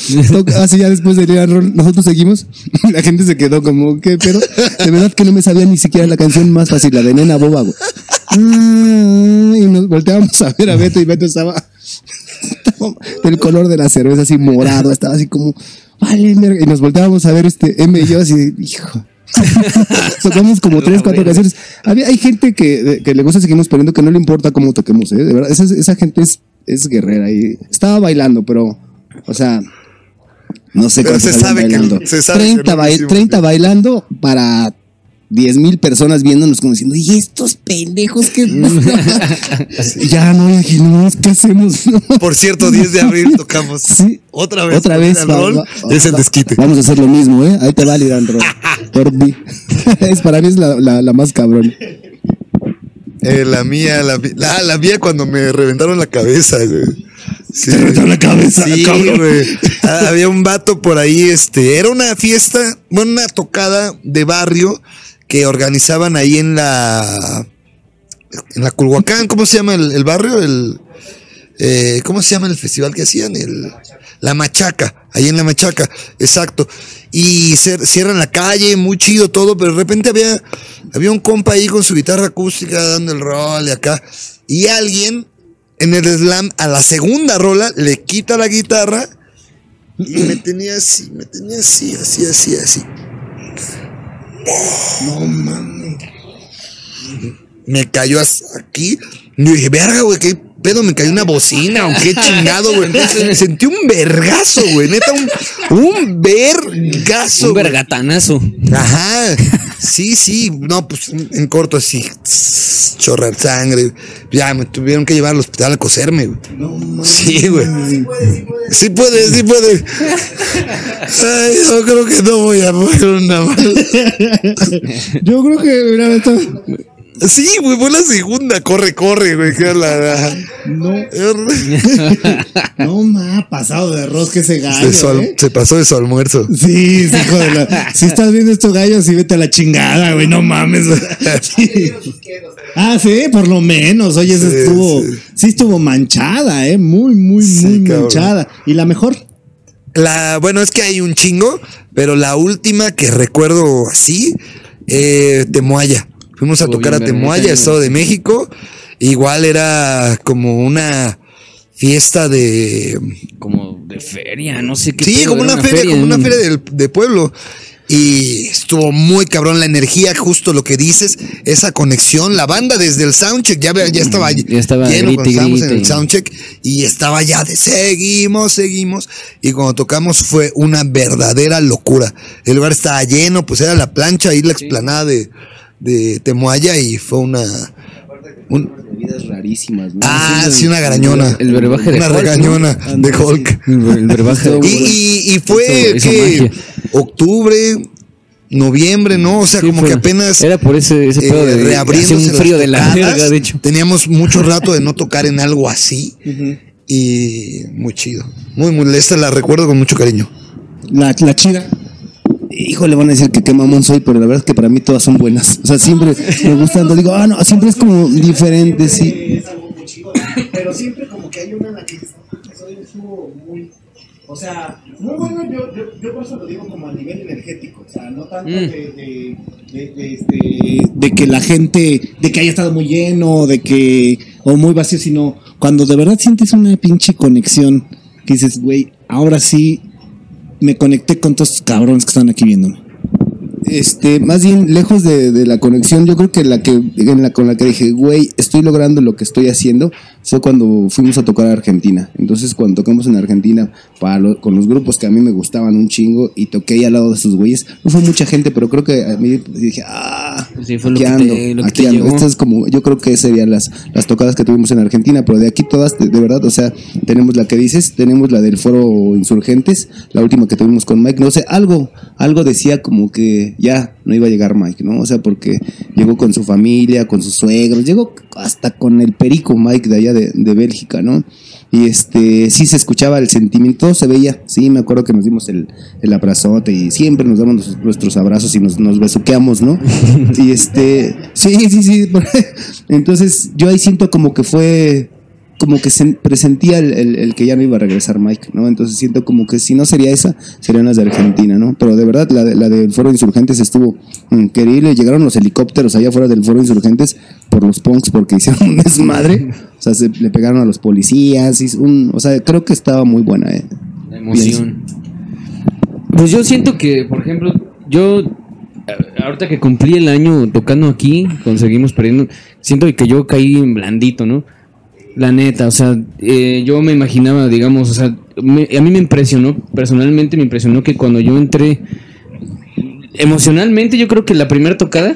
Así ya después de Leon Roll, nosotros seguimos. La gente se quedó como, ¿qué? Pero de verdad que no me sabía ni siquiera la canción más fácil, la de Nena Boba, güey. Ah, Y nos volteábamos a ver a Beto y Beto estaba, estaba del color de la cerveza, así morado, estaba así como. vale, verga", y nos volteábamos a ver este M y yo así, hijo. Tocamos como tres, cuatro canciones. Había, hay gente que, que le gusta seguirnos poniendo que no le importa cómo toquemos, ¿eh? De verdad, esa, esa gente es, es guerrera y estaba bailando, pero, o sea, no sé Pero cuántos se sabe que bailando. no- se sabe que 30, no lo bai- hicimos 30 bien. bailando para 10 mil personas viéndonos como diciendo, ¿y estos pendejos que ya no, no, ¿qué hacemos? No. Por cierto, 10 de abril tocamos. Sí. Otra vez. Otra vez. el va- rol, va- es el desquite. Vamos a hacer lo mismo, ¿eh? Ahí te va Roll. Por mí. es para mí es la, la, la más cabrón. Eh, la mía, la, la, la mía cuando me reventaron la cabeza, güey. Sí. Te reventaron la cabeza, Sí, cabrón. güey. Ah, Había un vato por ahí, este, era una fiesta, bueno, una tocada de barrio que organizaban ahí en la, en la Culhuacán, ¿cómo se llama el, el barrio? El, eh, ¿cómo se llama el festival que hacían? El, la Machaca, ahí en la Machaca, exacto. Y cierran la calle, muy chido todo, pero de repente había, había un compa ahí con su guitarra acústica dando el rol y acá. Y alguien en el slam a la segunda rola le quita la guitarra y me tenía así, me tenía así, así, así, así. No mames. Me cayó aquí. Y yo dije, verga, güey, qué pedo, me cayó una bocina o qué chingado, güey. Sentí un vergazo, güey, neta, un, un vergazo. Un vergatanazo. Ajá, sí, sí, no, pues en corto así, chorrar sangre. Ya me tuvieron que llevar al hospital a coserme, güey. Sí, güey. Sí puede, sí puede. Ay, yo creo que no voy a poner una mal. Yo creo que, mira, esto- Sí, güey, fue la segunda. Corre, corre, güey. que No, no, ma, pasado de rosca ese gallo. al- ¿eh? Se pasó de su almuerzo. Sí, sí, hijo de la- Si estás viendo estos gallos, sí vete a la chingada, güey, no mames. Sí. Ah, sí, por lo menos. Oye, Sí, estuvo, sí. sí. estuvo manchada, eh, muy, muy, muy cabrón. manchada. ¿Y la mejor? La, bueno, es que hay un chingo, pero la última que recuerdo así, eh, Temoaya. Fuimos a Estuvo tocar a Temoaya, Estado de México. Igual era como una fiesta de. Como de feria, no sé qué. Sí, pedo, como una feria, como una feria del- de pueblo. Y estuvo muy cabrón la energía, justo lo que dices, esa conexión. La banda desde el soundcheck ya, ya estaba, Ya estaba lleno grite, cuando en el soundcheck y estaba ya de seguimos, seguimos. Y cuando tocamos fue una verdadera locura. El lugar estaba lleno, pues era la plancha y la explanada de, de Temoaya y fue una. un- Bebidas rarísimas, ¿no? ah, sí, una garañona. el brebaje de Una Hulk, ¿no? regañona de Hulk. El, el brebaje de Y, y, y fue que octubre, noviembre, ¿no? O sea, Sí, como fue- que apenas Era por ese, ese pedo eh, de reabriéndose hacía un frío de la tocadas. verga, de hecho. Teníamos mucho rato de no tocar en algo así. Y muy chido. Muy, muy. Esta la recuerdo con mucho cariño. La, la chida. Híjole, van a decir que qué mamón soy, pero la verdad es que para mí todas son buenas. O sea, siempre me gustan, no digo, ah, no, siempre es como diferente, sí. Es algo muy chido, pero siempre como que hay una en la que estuvo muy, o sea, muy bueno, yo, yo, yo por eso lo digo como a nivel energético, o sea, no tanto Mm. de, de, de- de este, de que la gente, de que haya estado muy lleno, de que, o muy vacío, sino cuando de verdad sientes una pinche conexión, que dices, güey, ahora sí me conecté con todos estos cabrones que están aquí viéndome. Este, más bien, lejos de, de la conexión, yo creo que la que en la con la que dije, güey, estoy logrando lo que estoy haciendo, fue cuando fuimos a tocar a Argentina. Entonces, cuando tocamos en Argentina para lo- con los grupos que a mí me gustaban un chingo y toqué ahí al lado de esos güeyes, no fue mucha gente, pero creo que a mí dije, ah, Sí, fue lo que ando, te- lo que aquí te ando. llegó. Estas es como, yo creo que serían las, las tocadas que tuvimos en Argentina, pero de aquí todas, de, de verdad, o sea, tenemos la que dices, tenemos la del foro Insurgentes, la última que tuvimos con Mike, no sé, algo, algo decía como que ya no iba a llegar Mike, ¿no? O sea, porque llegó con su familia, con sus suegros, llegó hasta con el perico Mike de allá de, de Bélgica, ¿no? Y este, sí se escuchaba el sentimiento, se veía, sí, me acuerdo que nos dimos el, el abrazote y siempre nos damos nuestros- nuestros abrazos y nos, nos besuqueamos, ¿no? Y este, sí, sí, sí, entonces yo ahí siento como que fue, como que se presentía el, el- el que ya no iba a regresar Mike, ¿no? Entonces siento como que si no sería esa, serían las de Argentina, ¿no? Pero de verdad, la, de- la del Foro Insurgentes estuvo increíble. Llegaron los helicópteros allá afuera del Foro Insurgentes por los punks porque hicieron un desmadre. O sea, se le pegaron a los policías. un- o sea, creo que estaba muy buena, ¿eh? La emoción. Pues yo siento que, por ejemplo, yo a- ahorita que cumplí el año tocando aquí, conseguimos perdiendo, siento que yo caí en blandito, ¿no? La neta, o sea, eh, yo me imaginaba, digamos, o sea, me- a mí me impresionó, personalmente me impresionó que cuando yo entré, emocionalmente yo creo que la primera tocada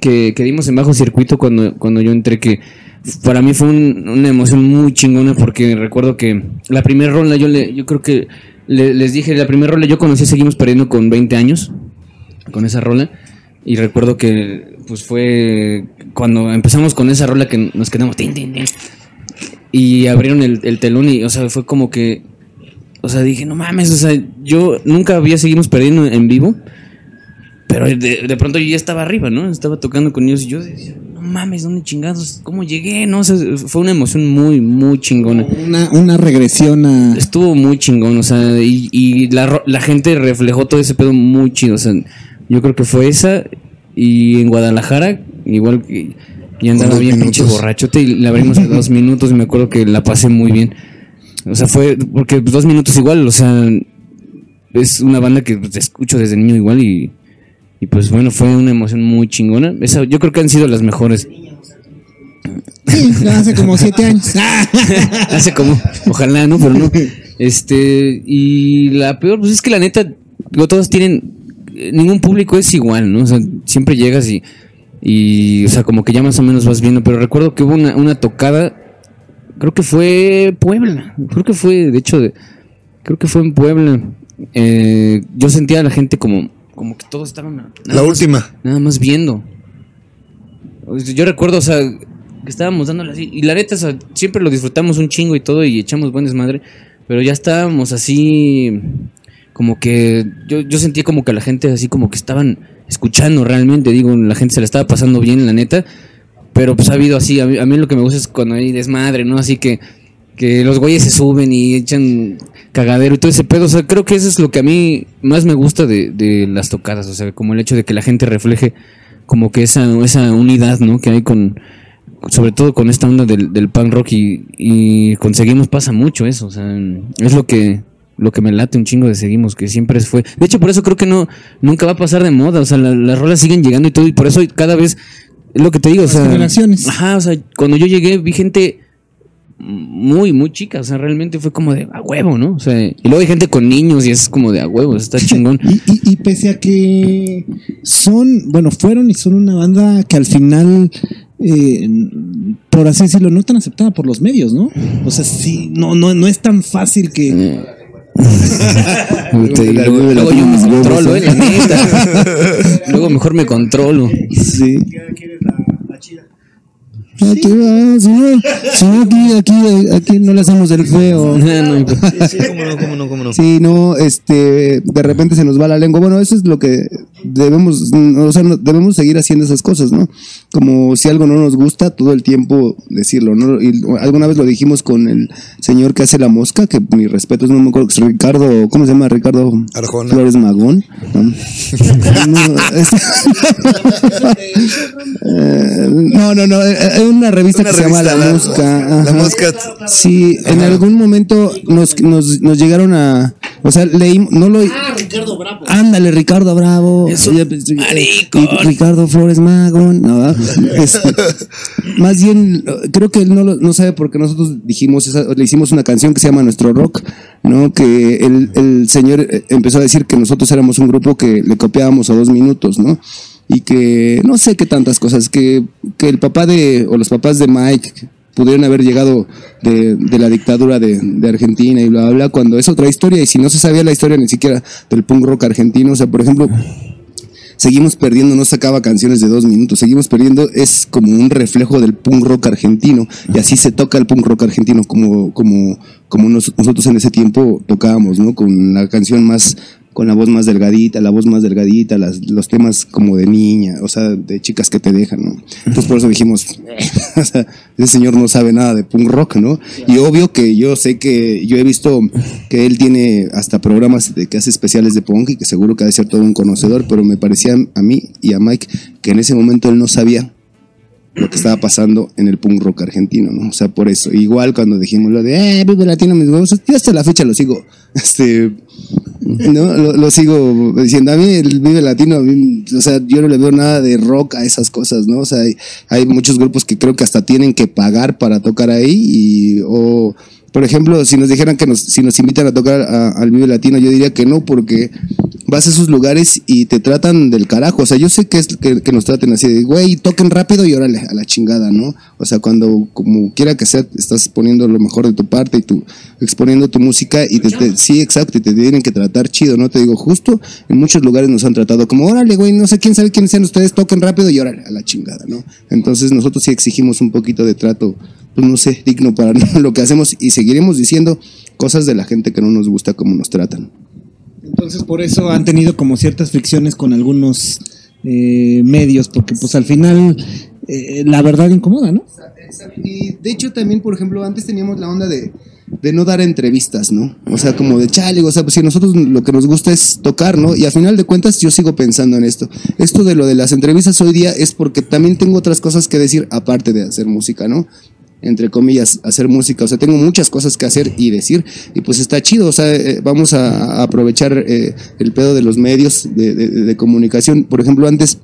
que, que dimos en bajo circuito cuando, cuando yo entré, que para mí fue un- una emoción muy chingona porque recuerdo que la primera rola yo le, yo creo que le- les dije, la primera rola yo conocí Seguimos Perdiendo con 20 años, con esa rola. Y recuerdo que pues fue cuando empezamos con esa rola que nos quedamos tin, tin, tin. Y abrieron el, el telón y o sea fue como que o sea dije no mames o sea yo nunca había seguimos perdiendo en vivo pero de, de pronto yo ya estaba arriba no estaba tocando con ellos y yo decía no mames dónde chingados cómo llegué no o sea, fue una emoción muy muy chingona. Una, una regresión a. estuvo muy chingón, o sea, y, y la, la gente reflejó todo ese pedo muy chido, o sea, yo creo que fue esa, y en Guadalajara, igual que ya andaba bien pinche minutos. borrachote, y la abrimos dos minutos, y me acuerdo que la pasé muy bien, o sea, fue, porque dos minutos igual, o sea, es una banda que pues, escucho desde niño igual, y, y pues bueno, fue una emoción muy chingona, esa, yo creo que han sido las mejores, Sí, hace como siete años. Hace como, ojalá, ¿no? Pero no. Este, y la peor, pues es que la neta, digo, todos tienen, eh, ningún público es igual, ¿no? O sea, siempre llegas y, y, o sea, como que ya más o menos vas viendo, pero recuerdo que hubo una, una tocada, creo que fue Puebla, creo que fue, de hecho, de- creo que fue en Puebla. Eh, yo sentía a la gente como, como que todos estaban La más- última. Nada más viendo. Yo recuerdo, o sea, que estábamos dándole así. Y la neta, o sea, siempre lo disfrutamos un chingo y todo y echamos buen desmadre. Pero ya estábamos así. Como que. Yo, yo sentía como que la gente así como que estaban escuchando realmente. Digo, la gente se la estaba pasando bien, la neta. Pero pues ha habido así. A mí, a mí lo que me gusta es cuando hay desmadre, ¿no? Así que. Que los güeyes se suben y echan cagadero y todo ese pedo. O sea, creo que eso es lo que a mí más me gusta de, de las tocadas. O sea, como el hecho de que la gente refleje como que esa, esa unidad, ¿no? Que hay con, sobre todo con esta onda del, del punk rock y, y con Seguimos pasa mucho eso, o sea, es lo que, lo que me late un chingo de Seguimos, que siempre fue, de hecho por eso creo que no, nunca va a pasar de moda, o sea, la- las rolas siguen llegando y todo, y por eso cada vez, es lo que te digo, o sea, generaciones. ajá, o sea, cuando yo llegué vi gente muy, muy chica, o sea, realmente fue como de a huevo, ¿no? O sea, y luego hay gente con niños y es como de a huevo, está chingón. Y, y- y pese a que son, bueno, fueron y son una banda que al final, eh, por así decirlo, no tan aceptada por los medios, ¿no? O sea, sí, no, no, no es tan fácil que. Puta, y luego, luego yo me controlo, eh, la neta. luego mejor me controlo. Sí. Aquí va, si no, si no, aquí, aquí, aquí no le hacemos el feo. No, pues, Sí, cómo no, cómo no, cómo no. Sí, no, este, de repente se nos va la lengua. Bueno, eso es lo que debemos, o sea, no- debemos seguir haciendo esas cosas, ¿no? Como si algo no nos gusta, todo el tiempo decirlo, ¿no? Y alguna vez lo dijimos con el señor que hace la mosca, que mi respeto no me acuerdo, es Ricardo, ¿cómo se llama? Ricardo Arjona. Flores Magón. ¿no? No, Eh, no, no, no, es una revista Una que se llama La la- Mosca. La. Mosca. Sí, en algún momento nos, nos, nos llegaron a. O sea, leímos. No lo. Ah, Ricardo Bravo. Ándale, Ricardo Bravo. Eso, pues, y Ricardo Flores Magón. Este, más bien, creo que él no, lo- no sabe porque nosotros dijimos, esa- le hicimos una canción que se llama Nuestro Rock, ¿no? Que el, el señor eh, empezó a decir que nosotros éramos un grupo que le copiábamos a dos minutos, ¿no? Y que no sé qué tantas cosas, que, que el papá de, o los papás de Mike pudieron haber llegado de, de la dictadura de, de Argentina y bla, bla, cuando es otra historia. Y si no se sabía la historia ni siquiera del punk rock argentino, o sea, por ejemplo, seguimos perdiendo, no sacaba canciones de dos minutos, seguimos perdiendo, es como un reflejo del punk rock argentino, y así se toca el punk rock argentino como, como, como nos- nosotros en ese tiempo tocábamos, ¿no? Con la canción más, con la voz más delgadita, la voz más delgadita, las, los temas como de niña, o sea, de chicas que te dejan, ¿no? Entonces por eso dijimos, o sea, ese señor no sabe nada de punk rock, ¿no? Y obvio que yo sé que, yo he visto que él tiene hasta programas de que hace especiales de punk y que seguro que ha de ser todo un conocedor, pero me parecía a mí y a Mike que en ese momento él no sabía lo que estaba pasando en el punk rock argentino, ¿no? O sea, por eso. Igual cuando dijimos lo de, eh, Vive Latino, mis huevos, yo hasta la fecha lo sigo, este, ¿no? Lo, sigo diciendo. A mí el Vive Latino, o sea, yo no le veo nada de rock a esas cosas, ¿no? O sea, hay, hay muchos grupos que creo que hasta tienen que pagar para tocar ahí y, o, por ejemplo, si nos dijeran que nos, si nos invitan a tocar al Vive Latino, yo diría que no, porque vas a esos lugares y te tratan del carajo. O sea, yo sé que es que, nos traten así de, güey, toquen rápido y órale, a la chingada, ¿no? O sea, cuando, como quiera que sea, estás poniendo lo mejor de tu parte y tú exponiendo tu música y te- sí, exacto, y te tienen que tratar chido, ¿no? Te digo, justo en muchos lugares nos han tratado como, órale, güey, no sé quién sabe quiénes sean ustedes, toquen rápido y órale, a la chingada, ¿no? Entonces nosotros sí exigimos un poquito de trato, pues no sé, digno para lo que hacemos y seguiremos diciendo cosas de la gente que no nos gusta como nos tratan. Entonces por eso han tenido como ciertas fricciones con algunos eh, medios, porque pues al final eh, la verdad incomoda, ¿no? Y de hecho también, por ejemplo, antes teníamos la onda de, de no dar entrevistas, ¿no? O sea, como de chale, o sea, pues si nosotros lo que nos gusta es tocar, ¿no? Y a final de cuentas yo sigo pensando en esto. Esto de lo de las entrevistas hoy día es porque también tengo otras cosas que decir aparte de hacer música, ¿no? Entre comillas, hacer música. O sea, tengo muchas cosas que hacer y decir. Y pues está chido. O sea, eh, vamos a, a aprovechar eh, el pedo de los medios de, de- de comunicación. Por ejemplo, antes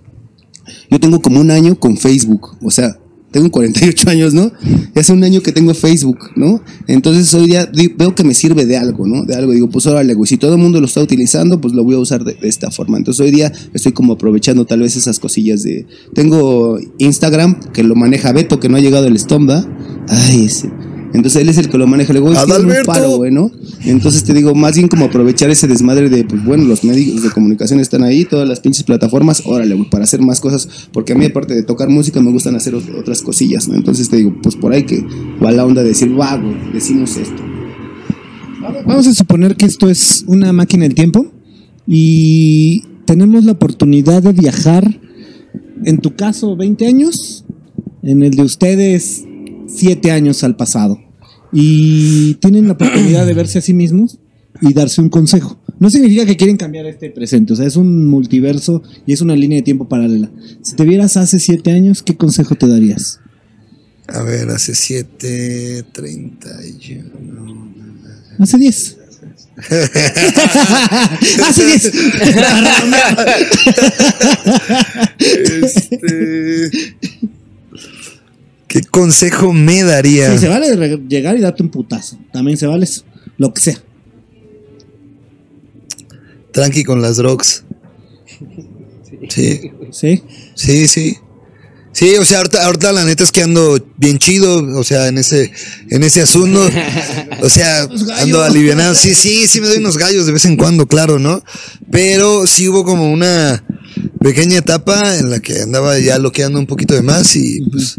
yo tengo como un año con Facebook. O sea, tengo 48 años, ¿no? Es un año que tengo Facebook, ¿no? Entonces hoy día veo que me sirve de algo, ¿no? De algo. Digo, pues órale, güey, si todo el mundo lo está utilizando, pues lo voy a usar de, de esta forma. Entonces hoy día estoy como aprovechando tal vez esas cosillas de... Tengo Instagram, que lo maneja Beto, que no ha llegado el Stomba. Ay, ese. Entonces él es el que lo maneja. Le digo, "Oye, tírame un paro, güey, ¿no? Entonces te digo, más bien como aprovechar ese desmadre de, pues bueno, los medios de comunicación están ahí, todas las pinches plataformas, órale, güey, para hacer más cosas, porque a mí aparte de tocar música me gustan hacer ot- otras cosillas, ¿no? Entonces te digo, pues por ahí que va la onda de decir, va, güey, decimos esto. Vamos a suponer que esto es una máquina del tiempo y tenemos la oportunidad de viajar, en tu caso 20 años, en el de ustedes 7 años al pasado. Y tienen la oportunidad de verse a sí mismos y darse un consejo. No significa que quieren cambiar este presente, o sea, es un multiverso y es una línea de tiempo paralela. Si te vieras hace 7 años, ¿qué consejo te darías? A ver, hace 7, 30 y Hace 10. hace 10. Este... ¿Qué consejo me daría? Sí, se vale llegar y darte un putazo. También se vale. Lo que sea. Tranqui con las drugs. Sí, ¿Sí? sí, sí. Sí, o sea, ahorita, ahorita la neta es que ando bien chido, o sea, en ese, en ese asunto. O sea, ando alivianado. Sí, sí, sí me doy unos gallos de vez en cuando, claro, ¿no? Pero sí hubo como una pequeña etapa en la que andaba ya loqueando un poquito de más y pues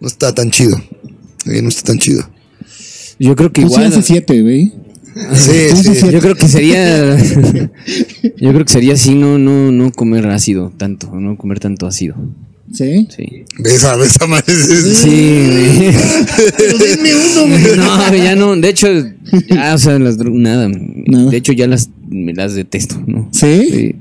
no está tan chido. Eh, No está tan chido. Yo creo que Tú sí igual. hace siete, güey. Sí, sí. Yo creo que sería. yo creo que sería así, no, no, no comer ácido tanto, no comer tanto ácido. ¿Sí? Sí. Besa, besa, madre. Sí, güey. No, ya no. De hecho, ya, o sea, las dro- nada. Nada. De hecho, ya las, me las detesto, ¿no? ¿Sí? Sí.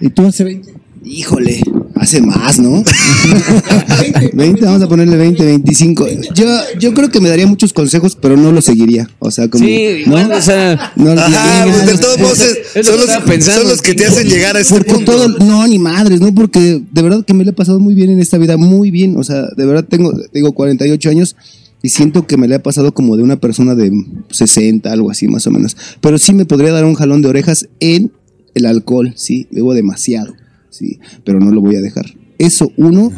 ¿Y tú hace 20? Híjole, hace más, ¿no? 20, vamos a ponerle 20, 25. Yo, yo creo que me daría muchos consejos, pero no los seguiría. O sea, como. Sí, ¿no? igual, o sea. No, Ajá, ya- pues de todos modos lo son, son los que te hacen llegar a este Porque punto. todo, no, ni madres, ¿no? Porque de verdad que me lo he pasado muy bien en esta vida, muy bien. O sea, de verdad tengo, digo, 48 años y siento que me le ha pasado como de una persona de 60, algo así más o menos. Pero sí me podría dar un jalón de orejas en el alcohol, sí, bebo demasiado, sí, pero no lo voy a dejar. Eso, uno.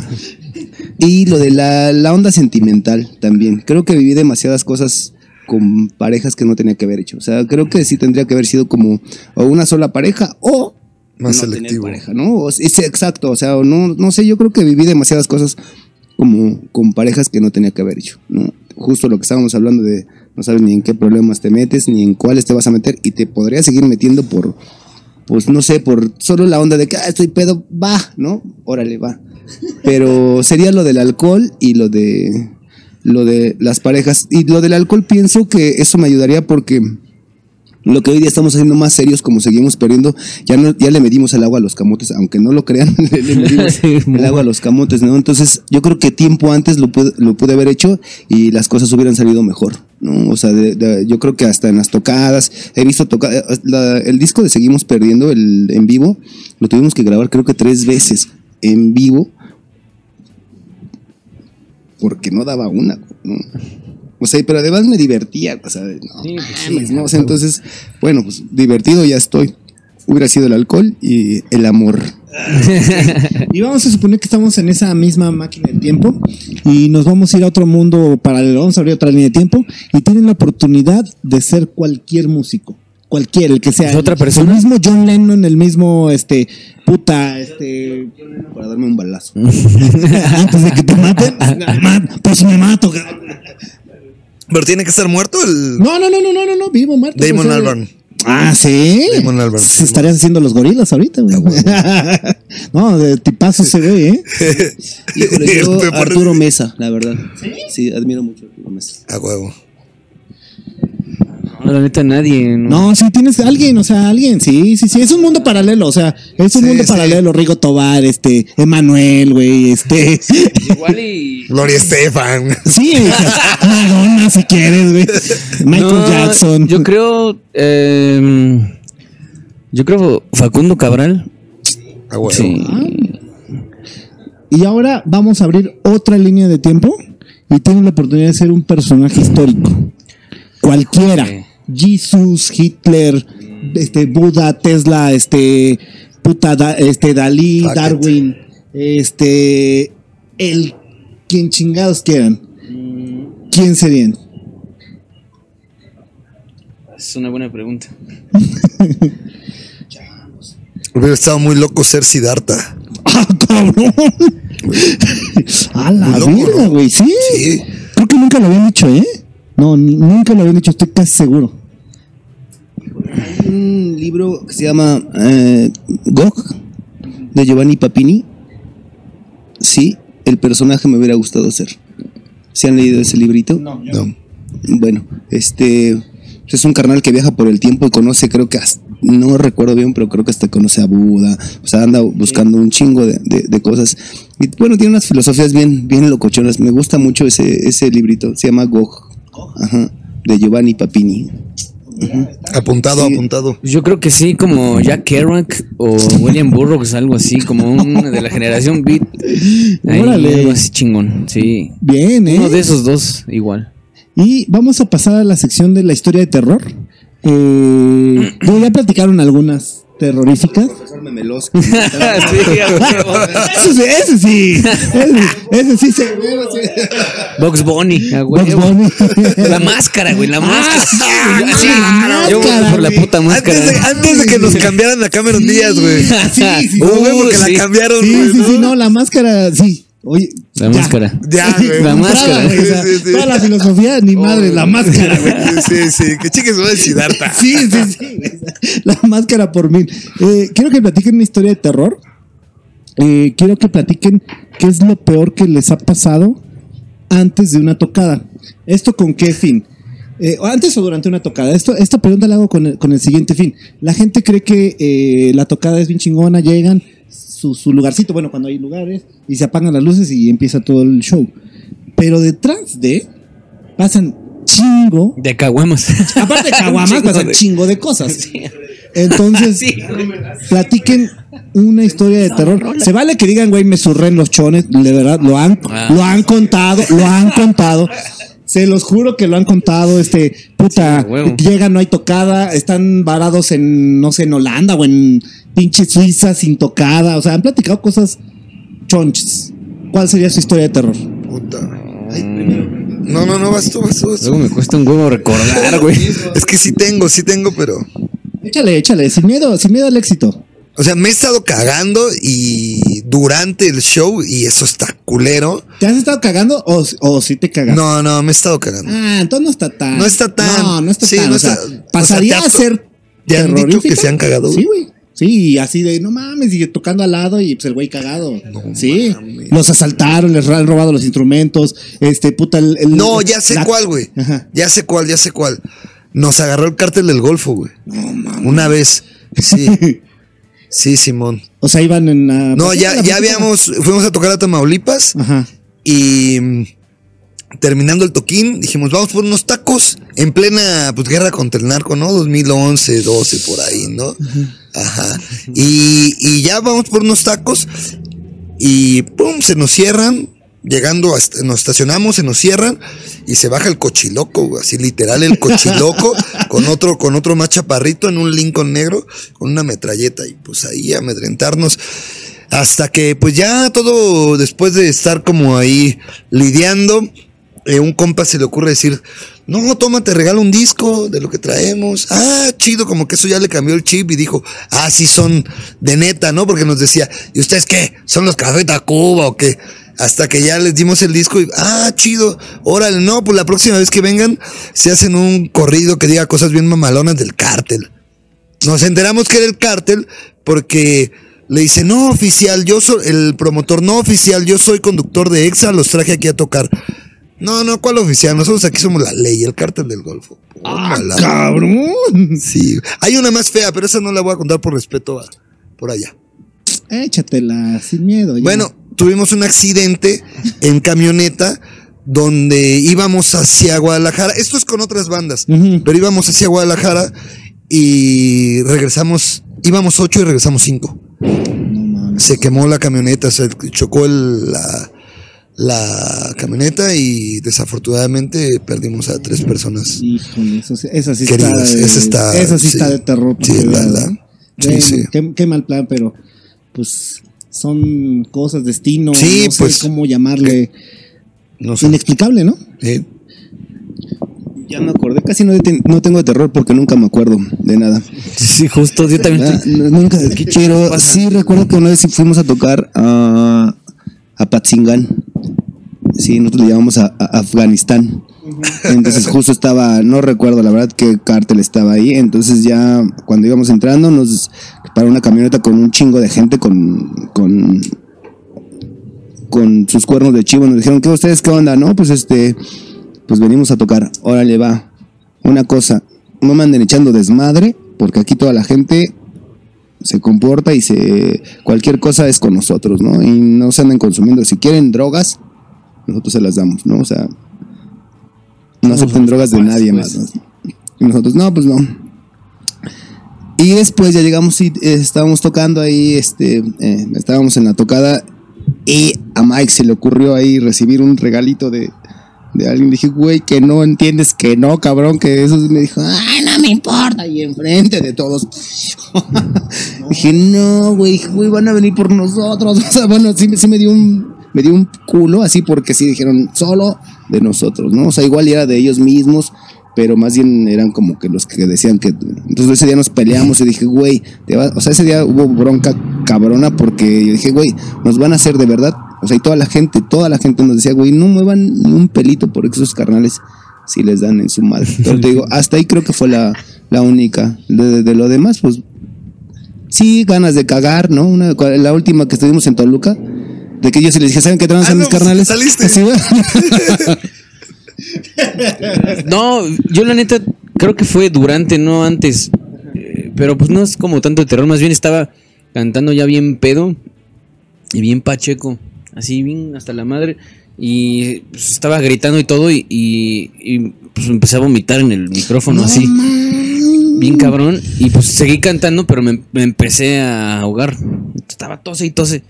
Y lo de la, la onda sentimental también. Creo que viví demasiadas cosas con parejas que no tenía que haber hecho. O sea, creo que sí tendría que haber sido como o una sola pareja o Más no tener pareja, ¿no? O sea, es exacto, o sea, no, no sé, yo creo que viví demasiadas cosas como con parejas que no tenía que haber hecho, ¿no? Justo lo que estábamos hablando de no sabes ni en qué problemas te metes, ni en cuáles te vas a meter, y te podría seguir metiendo por, pues no sé, por solo la onda de que ah, estoy pedo, va, ¿no? Órale, va. Pero sería lo del alcohol y lo de lo de las parejas. Y lo del alcohol pienso que eso me ayudaría porque Lo que hoy día estamos haciendo más serios, como seguimos perdiendo, ya no, ya le medimos el agua a los camotes, aunque no lo crean, le, le medimos Sí, el agua a los camotes, ¿no? Entonces, yo creo que tiempo antes lo pude, lo pude haber hecho y las cosas hubieran salido mejor, ¿no? O sea, de- de- yo creo que hasta en las tocadas, he visto tocadas, el disco de Seguimos Perdiendo, el en vivo, lo tuvimos que grabar creo que tres veces en vivo, porque no daba una, ¿no? O sea, pero además me divertía, o sea, no, Sí, pues sí, mames, ¿no? O sea, entonces, bueno, pues divertido ya estoy. Hubiera sido el alcohol y el amor. Y vamos a suponer que estamos en esa misma máquina del tiempo y nos vamos a ir a otro mundo paralelo, vamos a abrir otra línea de tiempo y tienen la oportunidad de ser cualquier músico, cualquier, el que sea. ¿Es otra persona? El mismo John Lennon, el mismo, este, puta, este, Para darme un balazo. antes de que te maten, ma- pues me mato. cabrón. Pero tiene que estar muerto el No, no, no, no, no, no, no, vivo, Marta. Damon o sea, Albarn. Ah, sí. Damon Albarn, Se sí. estarían haciendo los gorilas ahorita, güey. no, de tipazo se ve, ¿eh? Híjole, yo Arturo Mesa, la verdad. ¿Sí? admiro mucho a Arturo Mesa. A huevo. No, la neta, nadie. No. No, sí tienes alguien, o sea, alguien, sí, sí, sí, es un mundo paralelo, o sea, es un Sí, mundo sí. paralelo, Rigo Tobar, este, Emanuel, güey, este, Igual y. Gloria Estefan. sí, Madonna, si quieres, güey, Michael No, Jackson. Yo creo. eh, yo creo Facundo Cabral. A huevo. Sí. Y ahora vamos a abrir otra línea de tiempo y tienen la oportunidad de ser un personaje histórico, cualquiera. Jesus, Hitler, este, Buda, Tesla, este, puta, Da- este, Dalí, Fuck it. Darwin, este, el, quien chingados quieran. ¿Quién serían? Es una buena pregunta. Hubiera estado muy loco ser Siddhartha. ¡Ah, cabrón! A la verga, ¿no? güey, ¿sí? Sí. Creo que nunca lo habían dicho, ¿eh? No, nunca lo habían dicho, estoy casi seguro. Hay un libro que se llama eh, Gog, de Giovanni Papini. Sí, el personaje me hubiera gustado ser. ¿Se han leído ese librito? No, No. Bueno, este es un carnal que viaja por el tiempo y conoce, creo que hasta- no recuerdo bien, pero creo que hasta conoce a Buda, o sea, anda buscando un chingo de, de- de cosas. Y bueno, tiene unas filosofías bien, bien locochonas. Me gusta mucho ese, ese librito, se llama Gog, Ajá, de Giovanni Papini. Apuntado, Sí. apuntado. Yo creo que sí, como Jack Kerouac o William Burroughs, algo así, como un de la generación Beat. Ahí, Órale. algo así chingón, sí. Bien, ¿eh? Uno de esos dos, igual. Y vamos a pasar a la sección de la historia de terror. Eh, ya platicaron algunas terroríficas. Sí, ese sí. Ese, sí se Box Bunny, huevo. Bunny. La máscara, güey, la máscara. sí, yo voy por la puta máscara. Antes de, que nos cambiaran a Cameron Díaz, güey. Sí, sí, porque sí. la cambiaron, Sí, sí, ¿no? sí, no, la máscara, sí. Oye, La ya. máscara. Ya, güey. La máscara. güey, o sea, Sí, sí, sí. Toda la filosofía, ni madre, la máscara, güey. Sí, sí, que chiques va a Siddhartha. Sí, sí, sí. La máscara por mil. Eh, quiero que platiquen una historia de terror. Eh, quiero que platiquen qué es lo peor que les ha pasado antes de una tocada. ¿Esto con qué fin? Eh, antes o durante una tocada. Esto, esta pregunta la hago con el, con el siguiente fin. La gente cree que eh, la tocada es bien chingona, llegan, su, su lugarcito, bueno, cuando hay lugares, y se apagan las luces y empieza todo el show. Pero detrás de pasan chingo De caguamas. Aparte de caguamas, Un chingo de- chingo de cosas. Entonces, Sí. platiquen una historia de terror. Se vale que digan, güey, me surren los chones, de verdad, lo han, Ah. lo han contado, lo han contado. Se los juro que lo han contado, este, puta, Sí, a huevo. llegan, no hay tocada, están varados en, no sé, en Holanda o en pinche Suiza sin tocada, o sea, han platicado cosas chonches. ¿Cuál sería su historia de terror? Puta. Ay, No, no, no, vas tú, vas tú, vas tú. Luego me cuesta un huevo recordar, güey. Es que sí tengo, sí tengo, pero. Échale, échale, sin miedo, sin miedo al éxito. O sea, me he estado cagando y durante el show, y eso está culero. ¿Te has estado cagando o, o sí te cagas? No, no, me he estado cagando. Ah, entonces no está tan. No está tan- No, no está sí, tan. no o sea, está- o sea, pasaría a ser. ¿te han dicho que se han cagado, Sí, güey? Sí, así de, no mames, y tocando al lado y pues el güey cagado. sí. mames. Los asaltaron, les han robado los instrumentos. Este, puta, el. el- No, ya sé la- cuál, güey. Ajá. Ya sé cuál, ya sé cuál. nos agarró el cártel del Golfo, güey. Una vez. Sí. Sí, Simón. O sea, iban en la. No, ¿la ya, ya habíamos, fuimos a tocar a Tamaulipas Ajá. y terminando el toquín, dijimos, vamos por unos tacos en plena pues, guerra contra el narco, ¿no? 2011, 12, por ahí, ¿no? Ajá. Y, y ya vamos por unos tacos y pum, se nos cierran. Llegando, hasta- nos estacionamos, se nos cierran y se baja el cochiloco, así literal el cochiloco con otro, con otro más chaparrito en un Lincoln negro con una metralleta y pues ahí a amedrentarnos hasta que pues ya todo después de estar como ahí lidiando, eh, un compa se le ocurre decir, no, toma, te regalo un disco de lo que traemos. Ah, chido, como que eso ya le cambió el chip y dijo, ah, sí son de neta, ¿no? Porque nos decía, ¿y ustedes qué? ¿Son los Café Tacuba o qué? Hasta que ya les dimos el disco y, ah, chido, órale, no, pues la próxima vez que vengan, se hacen un corrido que diga cosas bien mamalonas del cártel. Nos enteramos que era el cártel porque le dice, no oficial, yo soy el promotor, no oficial, yo soy conductor de EXA, los traje aquí a tocar. No, no, ¿cuál oficial? Nosotros aquí somos la ley, el cártel del Golfo. Tómala. Cabrón. Sí. Hay una más fea, pero esa no la voy a contar por respeto a por allá. Échatela sin miedo. ya. Bueno, tuvimos un accidente en camioneta donde íbamos hacia Guadalajara. Esto es con otras bandas, pero íbamos hacia Guadalajara y regresamos, íbamos ocho y regresamos cinco. No mames. Se quemó la camioneta, se chocó el- la, la camioneta y desafortunadamente perdimos a tres personas. Híjole, eso, esa sí Queridas, está. de- esa está- esa sí, sí. está de terror. Sí, la- la- sí, Bueno, sí. Qué, qué mal plan, pero pues son cosas, destino. Sí, no sé pues, cómo llamarle. No sé. Inexplicable, ¿no? Eh, Ya me acordé, casi no, tengo de terror porque nunca me acuerdo de nada. Sí, justo, yo también. Ah, no, nunca, pero sí recuerdo que una vez fuimos a tocar a, a Patzingán. Sí, nosotros le llamamos a, a Afganistán. Entonces justo estaba, no recuerdo la verdad qué cártel estaba ahí. Entonces ya cuando íbamos entrando nos paró una camioneta con un chingo de gente con, con, con sus cuernos de chivo. Nos dijeron, ¿qué ustedes qué onda? No, pues este, pues venimos a tocar. Órale, va. Una cosa, no me anden echando desmadre, porque aquí toda la gente se comporta y se cualquier cosa es con nosotros, ¿no? Y no se anden consumiendo. Si quieren drogas, nosotros se las damos, ¿no? O sea, no acepten drogas de nadie más. ¿no? Y nosotros, no, pues no. Y después ya llegamos y eh, estábamos tocando ahí, este, eh, estábamos en la tocada y a Mike se le ocurrió ahí recibir un regalito de, de alguien. Dije, güey, que no entiendes, que no, cabrón, que eso me dijo, ay, no me importa. Y enfrente de todos. Dije, no, güey, güey, van a venir por nosotros. O sea, bueno, sí, sí me dio un, me dio un culo así porque sí dijeron solo de nosotros, ¿no? O sea, igual era de ellos mismos, pero más bien eran como que los que decían que. Entonces ese día nos peleamos y dije, güey, te va- o sea, ese día hubo bronca cabrona porque yo dije, güey, nos van a hacer de verdad. O sea, y toda la gente, toda la gente nos decía, güey, no muevan ni un pelito por esos carnales si les dan en su madre. Pero te digo, hasta ahí creo que fue la, la única. De, de lo demás, pues sí, ganas de cagar, ¿no? Una, la última que estuvimos en Toluca, de que yo sí les dije, ¿saben qué transan Ah, mis no, pues, carnales? saliste. Así. No, yo la neta creo que fue durante, no antes. Eh, Pero pues no es como tanto de terror, más bien estaba cantando ya bien pedo y bien pacheco, así bien hasta la madre. Y pues, estaba gritando y todo y, y- y, pues empecé a vomitar en el micrófono así. Bien cabrón. Y pues seguí cantando, pero me, me empecé a ahogar. Estaba tose y tose.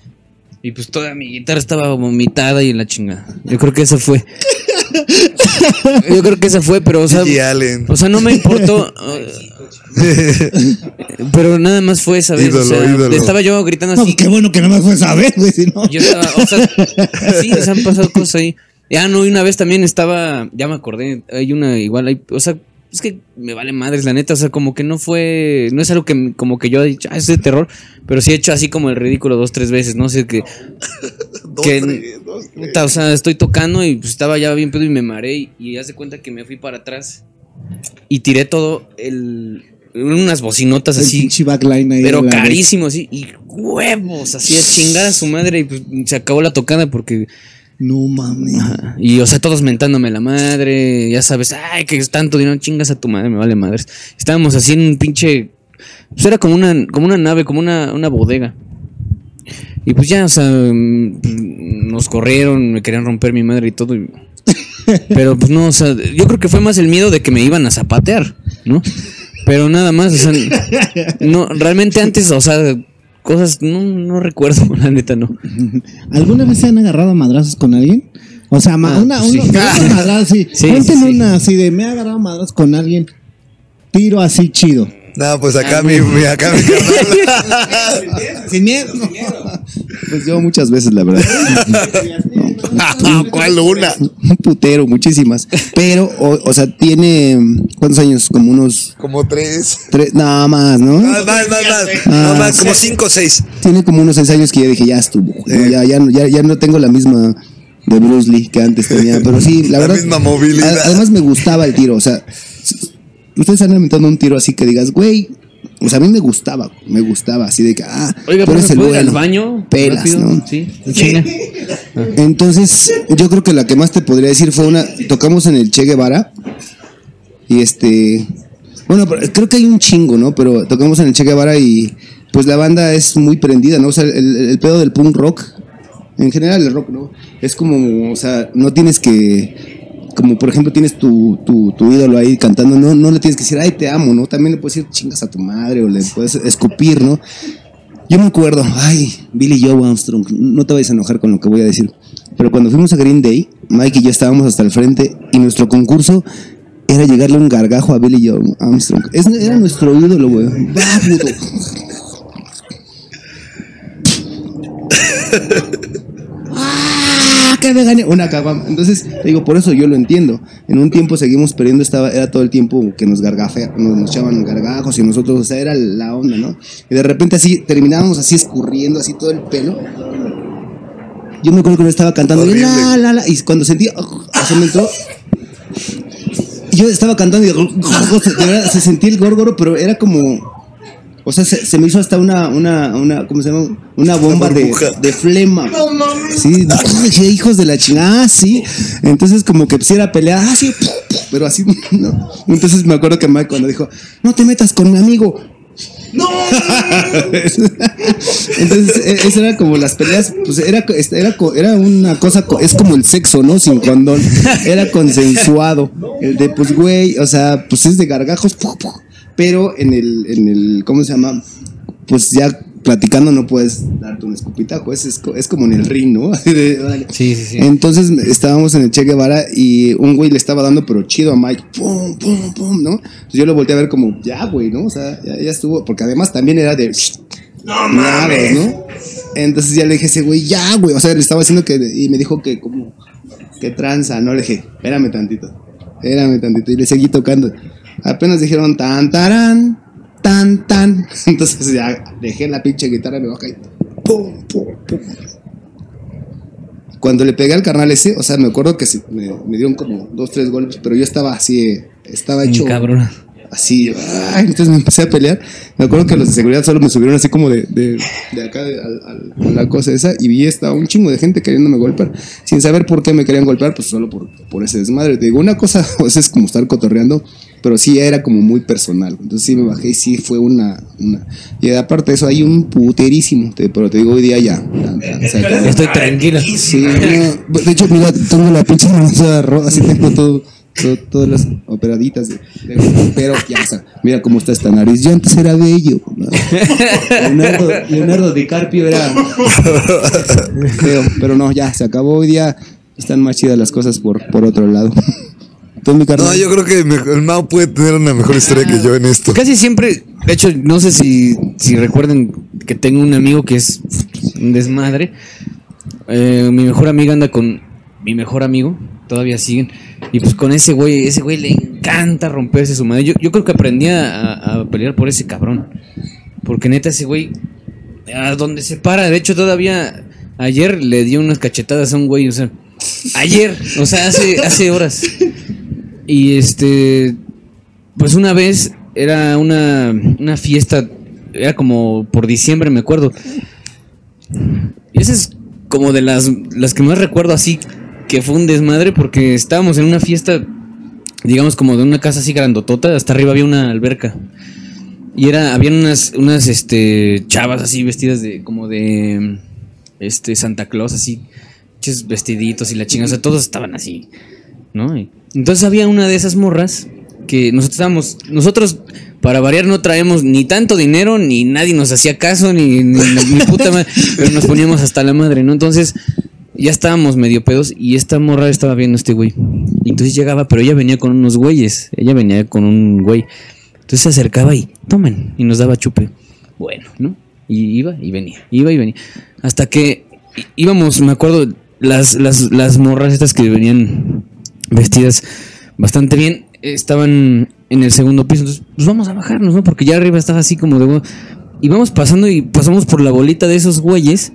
Y pues toda mi guitarra estaba vomitada y en la chingada. Yo creo que eso fue. Yo creo que esa fue, pero o sea, o sea, no me importó. pero nada más fue esa vez. o sea, ídolo. estaba yo gritando No, así. qué bueno que nada más fue saber, güey, si no. Yo estaba, o sea, sí, se han pasado cosas ahí. Ya no, y una vez también estaba, ya me acordé, hay una igual, hay, o sea, es que me vale madres, la neta, o sea, como que no fue, no es algo que como que yo he dicho, ah, es de terror, pero sí he hecho así como el ridículo dos, tres veces, no sé, que, Dos, que- tres, dos, tres. puta, o sea, estoy tocando y pues estaba ya bien pedo y me mareé y, y haz de cuenta que me fui para atrás y tiré todo el, unas bocinotas El así. pinche backline ahí. Pero carísimo, así, y huevos, así a chingar a su madre, y pues se acabó la tocada porque No mames. Ajá. Y, o sea, todos mentándome la madre, ya sabes, ay, que es tanto dinero, chingas a tu madre, me vale madres. Estábamos así en un pinche. Pues era como una, como una nave, como una, una bodega. Y pues ya, o sea, mm, nos corrieron, me querían romper mi madre y todo. y- Pero pues no, o sea, yo creo que fue más el miedo de que me iban a zapatear, ¿no? Pero nada más, o sea, no, realmente antes, o sea, cosas, no, no recuerdo, la neta no. ¿Alguna vez se han agarrado a madrazos con alguien? O sea, ma- Ah, una, pues sí. una, una madrada así. Sí, Cuenten sí, sí. una así de me he agarrado a madrazos con alguien. Tiro así chido. No, pues Ah, acá mi, mi- acá mi carnal. Sin miedo. Pues yo muchas veces, la verdad. ¿Cuál una? Un putero, muchísimas. Pero, o, o sea, tiene. ¿Cuántos años? Como unos. Como tres. Tres, nada más, ¿no? Más, más, más, más. Ah, No, más, como cinco o seis. Tiene como unos seis años que ya dije, ya estuvo. Eh. Ya, ya, no- ya, ya no tengo la misma de Bruce Lee que antes tenía. Pero sí, la, La verdad. misma movilidad. Además, me gustaba el tiro. O sea, ustedes han inventado un tiro así que digas, güey. O sea, a mí me gustaba, me gustaba, así de que, ah, Oiga, pero ¿se el ir al bueno. baño? Pelas, rápido? ¿no? Sí, chinga. Entonces, yo creo que la que más te podría decir fue una. Tocamos en el Che Guevara. Y este. Bueno, creo que hay un chingo, ¿no? Pero tocamos en el Che Guevara y. Pues la banda es muy prendida, ¿no? O sea, el, el pedo del punk rock. En general, el rock, ¿no? Es como. O sea, no tienes que. Como por ejemplo tienes tu, tu, tu ídolo ahí cantando, no, no le tienes que decir, ay, te amo, ¿no? También le puedes decir chingas a tu madre o le puedes escupir, ¿no? Yo me acuerdo, ay, Billy Joe Armstrong, no te vayas a enojar con lo que voy a decir, pero cuando fuimos a Green Day, Mike y yo estábamos hasta el frente y nuestro concurso era llegarle un gargajo a Billy Joe Armstrong. Es- era nuestro ídolo, güey. ¡Ah! ¡Que me gané! Una caguama. Entonces, digo, por eso yo lo entiendo. En un tiempo seguimos perdiendo, estaba, era todo el tiempo que nos gargafe, nos, nos echaban gargajos y nosotros, o sea, era la onda, ¿no? Y de repente así, terminábamos así escurriendo, así todo el pelo. Yo me acuerdo que yo estaba cantando, y, la, la, la, y cuando sentí, se me entró. Yo estaba cantando y de verdad se sentía el górgoro, pero era como. O sea, se, se me hizo hasta una, una, una, ¿cómo se llama? Una bomba de, de flema. Sí, dije, hijos de la chingada, ah, sí. Entonces, como que quisiera pelear, ah, sí, pero así, no. Entonces me acuerdo que Mike cuando dijo, no te metas con mi amigo. ¡No! Entonces, e- eso era como las peleas, pues era, era, co- era una cosa, co- es como el sexo, ¿no? Sin condón. Era consensuado. El de, pues, güey, o sea, pues es de gargajos. Pero en el, en el, ¿cómo se llama? Pues ya platicando no puedes darte un escupitajo, es, es, es como en el ring, ¿no? Sí, sí, sí. Entonces estábamos en el Che Guevara y un güey le estaba dando, pero chido a Mike. Pum, pum, pum, ¿no? Entonces yo lo volteé a ver como, ya, güey, ¿no? O sea, ya, ya estuvo. Porque además también era de. No mames, ¿no? Entonces ya le dije a ese güey, ya, güey. O sea, le estaba haciendo que. Y me dijo que, como. Que tranza, ¿no? Le dije, espérame tantito. Espérame tantito. Y le seguí tocando. Apenas dijeron tan, tarán, tan, tan. Entonces ya dejé la pinche guitarra, me bajé y. Pum, pum, pum cuando le pegué al carnal ese, o sea, me acuerdo que me, me dieron como dos, tres golpes, pero yo estaba así, eh, estaba hecho. cabrón. Así, ay, entonces me empecé a pelear. Me acuerdo que los de seguridad solo me subieron así como de, de, de acá de- la cosa esa y vi estaba un chingo de gente queriéndome golpear, sin saber por qué me querían golpear, pues solo por, por ese desmadre. Te digo, una cosa sea, es como estar cotorreando, pero sí era como muy personal. Entonces sí me bajé y sí fue una. una y aparte de eso, hay un puterísimo, te- pero te digo, hoy día ya. Estoy tranquilo. Sí, no, de hecho, mira, tengo la pinche toda roja, así tengo todo, todo- todas las operaditas. de- de- pero sea, mira cómo está esta nariz. Yo antes era bello. ¿no? Leonardo, Leonardo DiCaprio era pero no, ya, se acabó hoy día. Están más chidas las cosas por, por otro lado. No, yo creo que el Mao puede tener una mejor historia que yo en esto. Casi siempre, de hecho, no sé si, si recuerden que tengo un amigo que es un desmadre. Eh, mi mejor amiga anda con mi mejor amigo, todavía siguen. Y pues con ese güey, ese güey le encanta romperse su madre. Yo, yo creo que aprendí a, a pelear por ese cabrón. Porque neta, ese güey, a donde se para, de hecho, todavía ayer le dio unas cachetadas a un güey, o sea, ayer, o sea, hace, hace horas. Y este, pues una vez era una, una fiesta, era como por diciembre, me acuerdo. Y ese es como de las, las que más recuerdo así, que fue un desmadre, porque estábamos en una fiesta, digamos como de una casa así grandotota, hasta arriba había una alberca. Y era, habían unas, unas este, chavas así vestidas de, como de, este, Santa Claus, así, vestiditos y la chingada, o sea, todos estaban así, ¿no? Entonces había una de esas morras que nosotros estábamos, nosotros para variar no traemos ni tanto dinero, ni nadie nos hacía caso, ni, ni, ni puta madre, pero nos poníamos hasta la madre, ¿no? Entonces ya estábamos medio pedos y esta morra estaba viendo a este güey. Entonces llegaba, pero ella venía con unos güeyes, ella venía con un güey. Entonces se acercaba y tomen, y nos daba chupe. Bueno, ¿no? Y iba y venía, iba y venía. Hasta que íbamos, me acuerdo, las, las, las morras estas que venían vestidas bastante bien, estaban en el segundo piso. Entonces, pues vamos a bajarnos, ¿no? Porque ya arriba estaba así como de... Y vamos pasando y pasamos por la bolita de esos güeyes.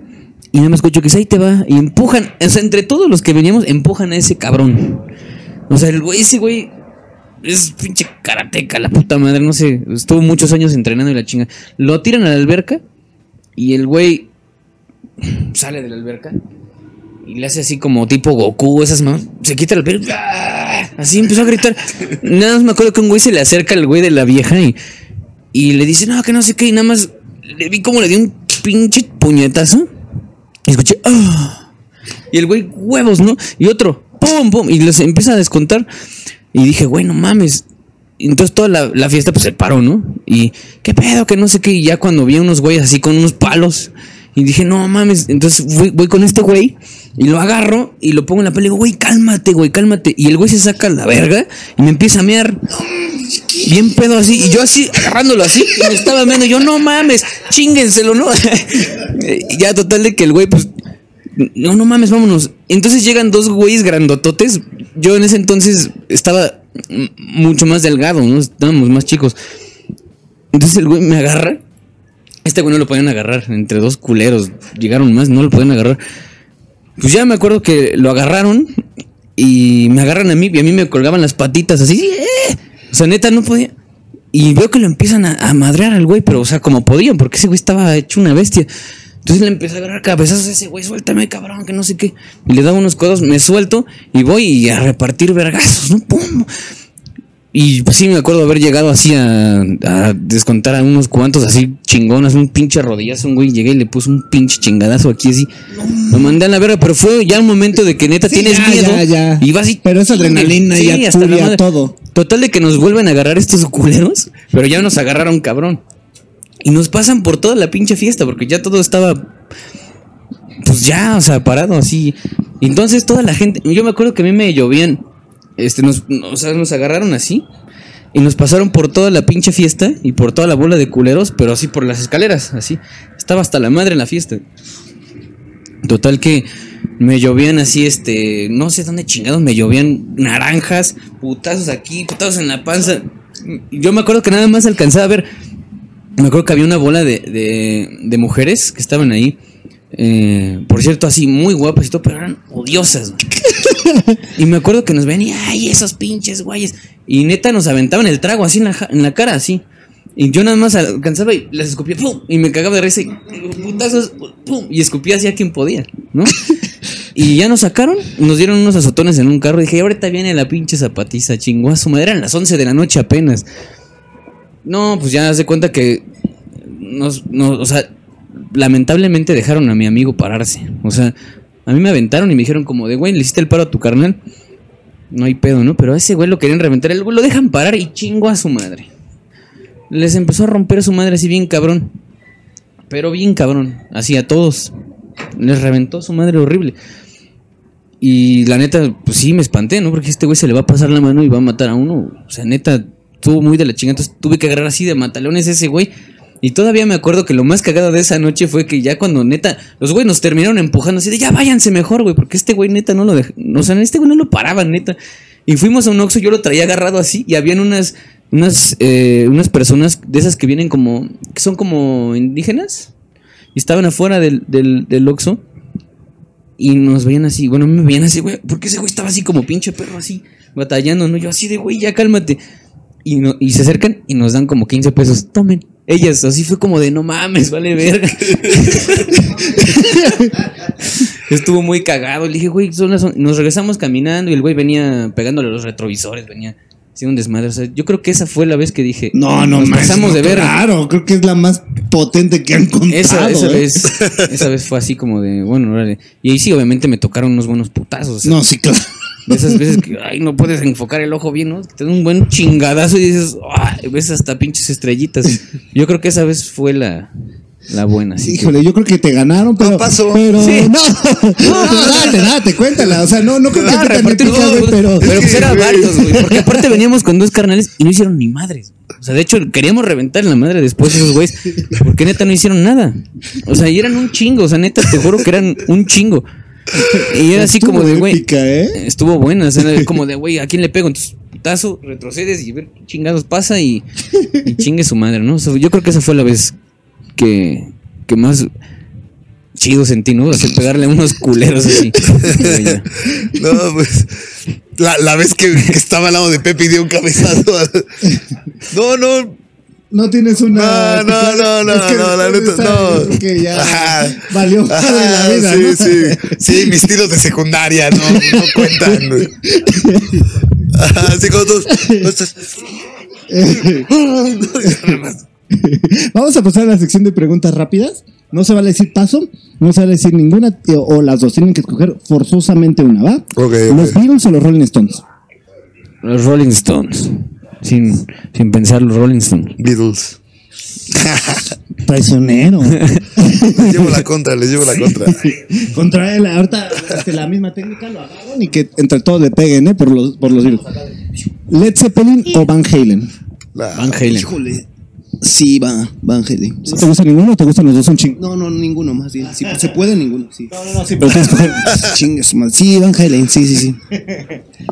Y nada más escucho que ahí te va. Y empujan, o sea, entre todos los que veníamos, empujan a ese cabrón. O sea, el güey, ese güey es pinche karateca, la puta madre, no sé. Estuvo muchos años entrenando y la chinga. Lo tiran a la alberca y el güey sale de la alberca y le hace así como tipo Goku, esas manos. Se quita la alberca. ¡ah! Así empezó a gritar. Nada más me acuerdo que un güey se le acerca al güey de la vieja y, y le dice, no, que no sé qué. Y nada más le vi como le dio un pinche puñetazo. Escuché, "Ah". Y el güey, huevos, ¿no? Y otro, pum, pum. Y les empieza a descontar. Y dije, güey, no mames. Entonces toda la, la fiesta pues se paró, ¿no? Y, ¿qué pedo? Que no sé qué. Y ya cuando vi a unos güeyes así con unos palos. Y dije, no mames. Entonces voy, con este güey. Y lo agarro y lo pongo en la pelea. Y digo, güey, cálmate, güey, cálmate. Y el güey se saca la verga y me empieza a mear. Bien pedo así. Y yo así, agarrándolo así. Y me estaba meando. Yo, no mames, chíngenselo, ¿no? Ya total de que el güey, pues, no, no mames, vámonos. Entonces llegan dos güeyes grandototes. Yo en ese entonces estaba mucho más delgado, ¿no? Estábamos más chicos. Entonces el güey me agarra. Este güey no lo podían agarrar. Entre dos culeros llegaron más, no lo podían agarrar. Pues ya me acuerdo que lo agarraron y me agarran a mí y a mí me colgaban las patitas así. ¡eh! O sea, neta, no podía. Y veo que lo empiezan a, madrear al güey, pero o sea, como podían, porque ese güey estaba hecho una bestia. Entonces le empecé a agarrar cabezazos a ese güey, suéltame, cabrón, que no sé qué. Y le daba unos codos, me suelto y voy a repartir vergazos, ¿no? ¡Pum! Y pues sí, me acuerdo haber llegado así a, a descontar a unos cuantos así chingonas, un pinche rodillazo, un güey, llegué y le puse un pinche chingadazo aquí así. Lo mandé a la verga, pero fue ya un momento de que neta Sí, tienes ya, miedo. ya, ya. Y vas y Pero es adrenalina y hasta la furia, madre. todo. Total de que nos vuelven a agarrar estos culeros, pero ya nos agarraron cabrón. Y nos pasan por toda la pinche fiesta, porque ya todo estaba. Pues ya, o sea, parado así. Entonces toda la gente. Yo me acuerdo que a mí me llovían. Este, nos, o sea, nos agarraron así. Y nos pasaron por toda la pinche fiesta y por toda la bola de culeros, pero así por las escaleras, así. Estaba hasta la madre en la fiesta. Total que me llovían así, este, no sé dónde chingados me llovían naranjas, putazos aquí, putazos en la panza. Yo me acuerdo que nada más alcanzaba a ver, me acuerdo que había una bola de, de, mujeres que estaban ahí, eh, por cierto, así muy guapas y todo, pero eran odiosas. y me acuerdo que nos ven y, ay, esos pinches güeyes. Y neta nos aventaban el trago así en la, ja- en la cara, así. Y yo nada más alcanzaba y las escupía, ¡pum! Y me cagaba de risa y putazos, ¡pum! Y escupía así a quien podía, ¿no? Y ya nos sacaron, nos dieron unos azotones en un carro. Y dije, ahorita viene la pinche zapatiza, chingó a su madre. Eran las 11 de la noche apenas. No, pues ya se cuenta que. Nos, nos- o sea, lamentablemente dejaron a mi amigo pararse. O sea, a mí me aventaron y me dijeron, como de, güey, le hiciste el paro a tu carnal. No hay pedo, ¿no? Pero a ese güey lo querían reventar. El güey lo dejan parar y chingó a su madre. Les empezó a romper a su madre así bien cabrón. Pero bien cabrón. Así a todos. Les reventó su madre horrible. Y la neta, pues sí, me espanté, ¿no? Porque este güey se le va a pasar la mano y va a matar a uno. O sea, neta, estuvo muy de la chingada. Entonces tuve que agarrar así de matalones a ese güey. Y todavía me acuerdo que lo más cagado de esa noche fue que ya cuando neta, los güey nos terminaron empujando así de ya váyanse mejor, güey, porque este güey neta no lo dejó. O sea, este güey no lo paraban, neta. Y fuimos a un Oxxo, yo lo traía agarrado así y habían unas, unas, eh, unas personas de esas que vienen como, que son como indígenas. Y estaban afuera del, del, del Oxxo. Y nos veían así, bueno, me veían así, güey, porque ese güey estaba así como pinche perro así, batallando, ¿no? Yo así de, güey, ya cálmate. Y, no, y se acercan y nos dan como 15 pesos, tomen. Ellas, así fue como de, no mames, vale verga. Estuvo muy cagado. Le dije, güey, son las on-". nos regresamos caminando y el güey venía pegándole los retrovisores, venía haciendo un desmadre. O sea, yo creo que esa fue la vez que dije, No, no, nos manches, pasamos no, de ver. Claro, creo que es la más potente que han contado. Esa, esa ¿eh? vez, esa vez fue así como de, bueno, órale. Y ahí sí, obviamente me tocaron unos buenos putazos. o sea, No, sí, claro. De esas veces que, ay, no puedes enfocar el ojo bien, ¿no? Que te da un buen chingadazo y dices, ay, ves hasta pinches estrellitas. Yo creo que esa vez fue la, la buena. así que- Híjole, yo creo que te ganaron, pero. No pasó. Pero Sí. no. No, date, date, cuéntala. O sea, no, no creo que Ah, te güey, pero. pero pues Sí, eran güey. varios, güey. Porque aparte veníamos con dos carnales y no hicieron ni madres. O sea, de hecho, queríamos reventar la madre después esos güeyes. Porque neta no hicieron nada. O sea, y eran un chingo. O sea, neta, te juro que eran un chingo. Y era así como de, güey. ¿eh? Estuvo buena. O sea, como de, güey, ¿a quién le pego? Entonces, putazo, retrocedes y ver qué chingados pasa y, y chingue su madre, ¿no? O sea, yo creo que esa fue la vez que, que más chido sentí, ¿no? Hacer pegarle a unos culeros así. No, pues. La, la vez que, que estaba al lado de Pepe y dio un cabezazo. No, no. No tienes una. No, no, no, no, Es que no, la neta, no. ya Ajá. valió madre la Ajá, vida, sí, ¿no? sí. Sí, mis tiros de secundaria no, no cuentan. Ajá, Así como todos. Vamos a pasar a la sección de preguntas rápidas. No se vale decir paso, no se vale decir ninguna, eh, o las dos tienen que escoger forzosamente una, ¿va? Ok, ok. ¿Los Beatles o los Rolling Stones? Los Rolling Stones. Sin, sin pensar, los Rolling Stones. Beatles. Traicionero. Les llevo la contra, les llevo la contra. Contra él, ahorita este, la misma técnica lo agarran y que entre todos le peguen, ¿eh? Por los, por los Beatles. ¿Led Zeppelin o Van Halen? La- Van Halen. Híjole. Sí, va. Sí. ¿No te gusta ninguno o te gustan los dos un chingo? No, no, ninguno más bien. Si se puede, ninguno. Sí. No, no, no, sí, pero tienes que. Sí, Van Halen, sí, sí, sí.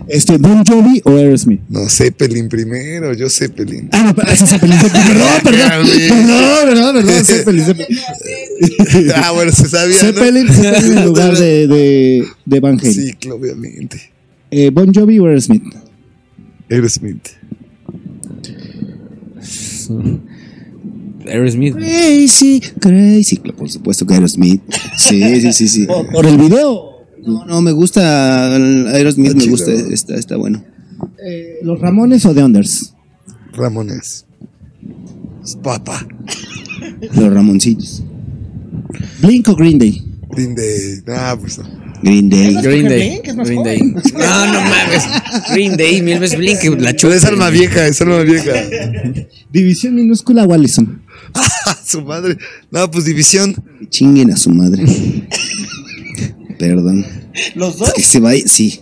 Este, Bon Jovi o Aerosmith. No, Zeppelin primero, yo Zeppelin. Ah, no, pero ese es Zeppelin. Zeppelin. Perdón, perdón. Perdón, perdón, perdón. Zeppelin, Zeppelin. Ah, bueno, se sabía, ¿no? Zeppelin, Zeppelin en lugar de, de, de Van Halen. Sí, obviamente. Eh, bon Jovi o Aerosmith. Aerosmith. Aerosmith. Crazy, crazy. Por supuesto que Aerosmith. Sí, sí, sí, sí. Por, por el video. No, no, me gusta Aerosmith, me gusta, está, está bueno. Eh, ¿Los Ramones o The Unders? Ramones. Papa. Los Ramoncillos. Blink o Green Day. Green Day. Ah, pues no. Green Day. Green Day. Blink, Green Day. No, no mames. Green Day, mil veces Blink, la chupa. es alma vieja, es alma vieja. División minúscula o Allison. Ah, su madre. No, pues división. Chinguen a su madre. Perdón. ¿Los dos? Que se vaya, sí.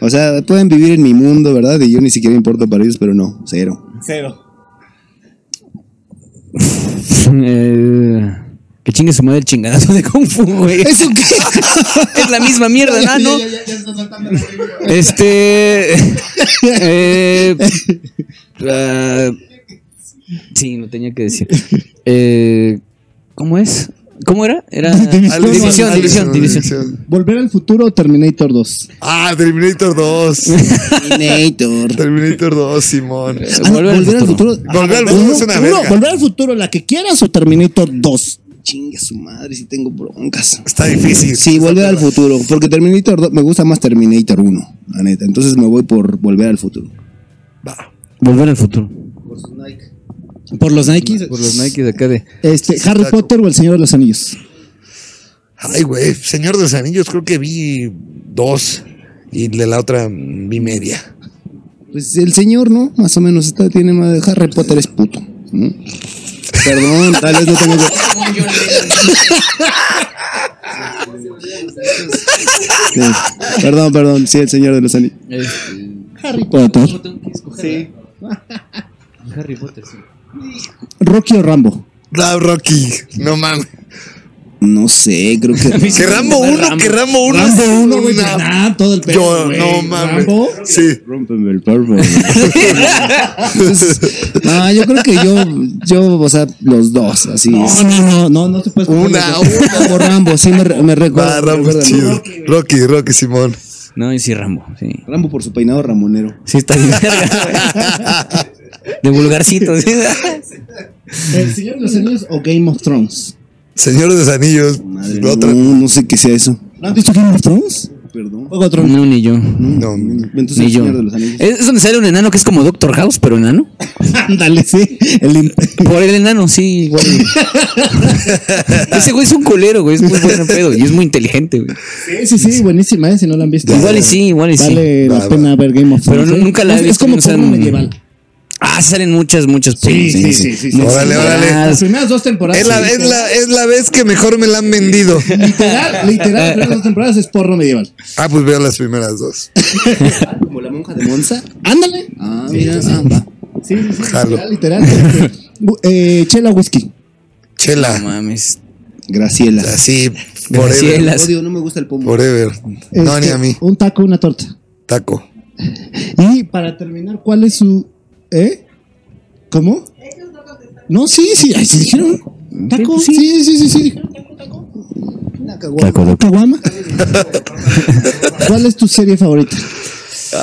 o sea, pueden vivir en mi mundo, ¿verdad? Y yo ni siquiera importo para ellos, pero no, cero. Cero. Eh, que chingue su madre el chingadazo de Kung Fu, güey. ¿Eso qué? Es la misma mierda, ¿no? ¿no? Ya, ya, ya, ya está saltando la lengua. Este. eh, ah, sí, lo tenía que decir. Eh, ¿Cómo es? ¿Cómo era? Era. División, división, división, división. ¿Volver al futuro o Terminator 2? Ah, Terminator 2. Terminator. Terminator 2, Simón. Ah, no, Volver al futuro. Volver al Uno, futuro es una uno, verga. ¿Volver al futuro, la que quieras o Terminator 2? Chingue su madre, si tengo broncas. Está difícil. Sí, volver al futuro. Porque Terminator 2, me gusta más Terminator 1, la neta. Entonces me voy por volver al futuro. Va. Volver al futuro. Por los Nikes. Por los Nike de acá de. Este, Harry Potter o El Señor de los Anillos. Ay, güey. Señor de los Anillos, creo que vi dos. Y de la otra vi media. Pues el señor, ¿no? Más o menos está, tiene más. Harry Potter es puto. ¿no? Perdón, tal vez no tengo que. Sí. Perdón, perdón, sí, el señor de los anillos. Harry Potter. Sí. Harry Potter, sí. Rocky o Rambo. La Rocky. No mames. No sé, creo que. Que Rambo 1, que Rambo 1. Rambo 1, güey. pues, nah, todo el pedo, Yo, no mames. Rambo. Sí. Rómpeme el polvo. no, yo creo que yo, yo, o sea, los dos, así. No, no, no, no, no se puede escoger Una, una. Como Rambo, sí me, me Va, recuerda. Rambo es chido. Rocky, Rocky, Simón. No, y sí, Rambo, sí. Rambo por su peinado ramonero. Sí, está bien verga, güey. De vulgarcito, sí. ¿El Señor de los Anillos o Game of Thrones? Señor de los Anillos. Madre, otra- no, no sé qué sea eso. ¿No has visto Game of Thrones? Perdón. Juego Tronos. No, ni yo. No, Entonces, Ni el yo. Señor de los Anillos. Es donde sale un enano que es como Doctor House, pero enano. Ándale, sí. El Por el enano, sí, igual. Ese güey es un culero, güey. Es muy buen pedo y es muy inteligente, güey. Sí, sí, sí, buenísima, ¿eh? Si no la han visto. Igual y sí, igual y sí. Vale Va, la pena ver Game of Pero Thrones. no- ¿eh? nunca la he es, es visto, como medieval. Ah, salen muchas, muchas Sí, sí, sí, sí, sí. Órale, órale. Las primeras dos temporadas. Es la, sí, es, la, es la vez que mejor me la han vendido. Literal, literal, las primeras dos temporadas es porno medieval. Ah, pues veo las primeras dos. Como la monja de Monza. Ándale. Ah, mira, ah, va. Sí, sí, sí. Jalo. Literal, literal. Este, eh, chela whisky. Chela. No mames. Graciela. Así, Graciela. forever. Odio, no me gusta el pomo. Forever. No, Este, ni a mí. Un taco, una torta. Taco. Y para terminar, ¿cuál es su. ¿Eh? ¿Cómo? No, sí, sí, ay, sí dijeron. Taco, sí, sí, sí, sí, sí. dijeron taco, taco. Una caguama. Caguama. ¿Cuál es tu serie favorita?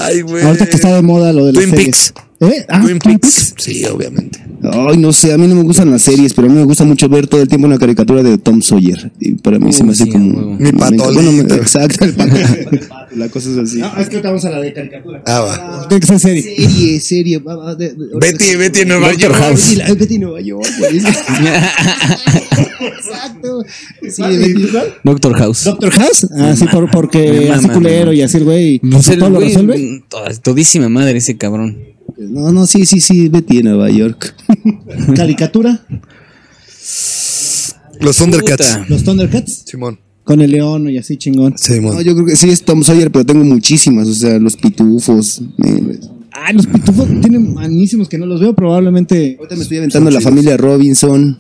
Ay, güey. Ahorita que está de moda lo de las Twin series. Peaks. ¿Eh? Ah, Twin Peaks. Sí, obviamente. Ay, no sé, a mí no me gustan las series, pero a mí me gusta mucho ver todo el tiempo una caricatura de Tom Sawyer. Y para mí se me hace sí, como. Mi patolito. bueno, exacto, el pato. La cosa es así. No, es que vamos a la de caricatura. Ah, va. Tiene que ser serie. Serie, serie. va, va, de- de- Betty, Betty en Nueva Doctor York. House. Betty, Nueva York, güey. Exacto. Sí. Doctor House. Doctor House. Ah, sí, por, porque así culero y así el güey. Pues todo lo resuelve. todísima madre ese cabrón. No, no, sí, sí, sí, Betty en Nueva York. Caricatura. Los Thundercats. Puta. Los Thundercats. Simón. Con el león y así chingón. Simón. No, yo creo que sí es Tom Sawyer, pero tengo muchísimas. O sea, los pitufos. me- Ay, los pitufos tienen manísimos que no los veo. Probablemente. Ahorita me estoy aventando la familia Robinson.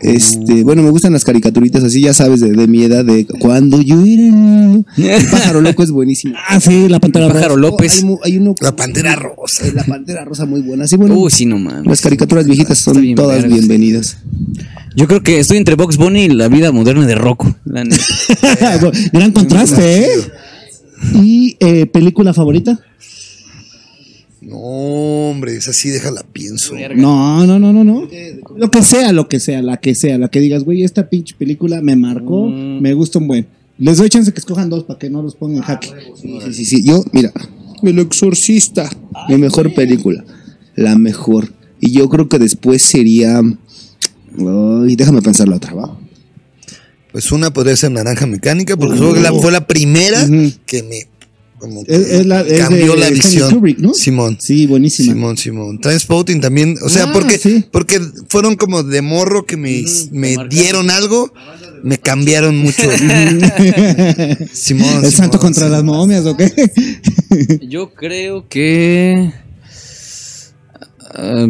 Este, bueno, me gustan las caricaturitas así, ya sabes, de, de mi edad, de cuando yo era niño. El pájaro loco es buenísimo. Ah, sí, la pantera roja. Pájaro Oh, López. hay, uno. La Pantera Rosa. eh, La pantera rosa muy buena. Sí, bueno. Uy, sí, no mames. Las caricaturas viejitas Está son bien todas vergas. bienvenidas. Yo creo que estoy entre Box Bunny y la vida moderna de Rocco. la neta. Gran contraste, ¿eh? ¿Y eh, película favorita? No, hombre, esa sí, déjala, pienso. No, no, no, no, no. Lo que sea, lo que sea, la que sea, la que digas, güey, esta pinche película me marcó, me gusta un buen. Les doy chance que escojan dos para que no los pongan en jaque. Sí, sí, sí, sí. Yo, mira, El Exorcista, mi mejor película, la mejor. Y yo creo que después sería. Ay, déjame pensar la otra, ¿va? Pues una podría ser Naranja Mecánica, porque fue la, fue la primera que me como que Es- es la- es cambió de la visión. Kubrick, ¿no? Simón. Sí, buenísima. Simón, Simón. Transpotting también, o sea, Ah, porque, sí. porque fueron como de morro que me, me dieron algo, me cambiaron mucho. Simón. ¿El santo Simón, contra las momias o qué? Yo creo que. ah,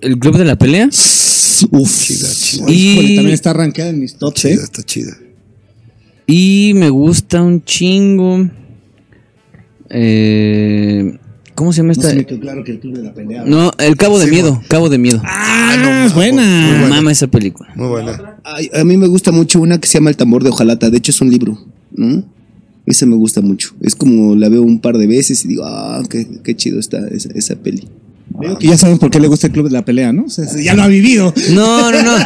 el club de la pelea. Uf, Chida, chida. Y- Híjole, también está rankeada en mis tops, ¿eh? Está chida. Y me gusta un chingo. Eh, ¿Cómo se llama No esta? se me quedó claro que el club de la pelea. No, el Cabo de Sí, Miedo. Cabo de Miedo. Ah, es Muy buena. buena. Mama esa película. Muy buena. Ay, a mí me gusta mucho una que se llama El tambor de hojalata. De hecho, es un libro, ¿no? Esa me gusta mucho. Es como la veo un par de veces y digo, ah, qué, qué chido está esa, esa peli. Que ya saben por qué le gusta el club de la pelea, ¿no? O sea, ya lo ha vivido. No, no, no.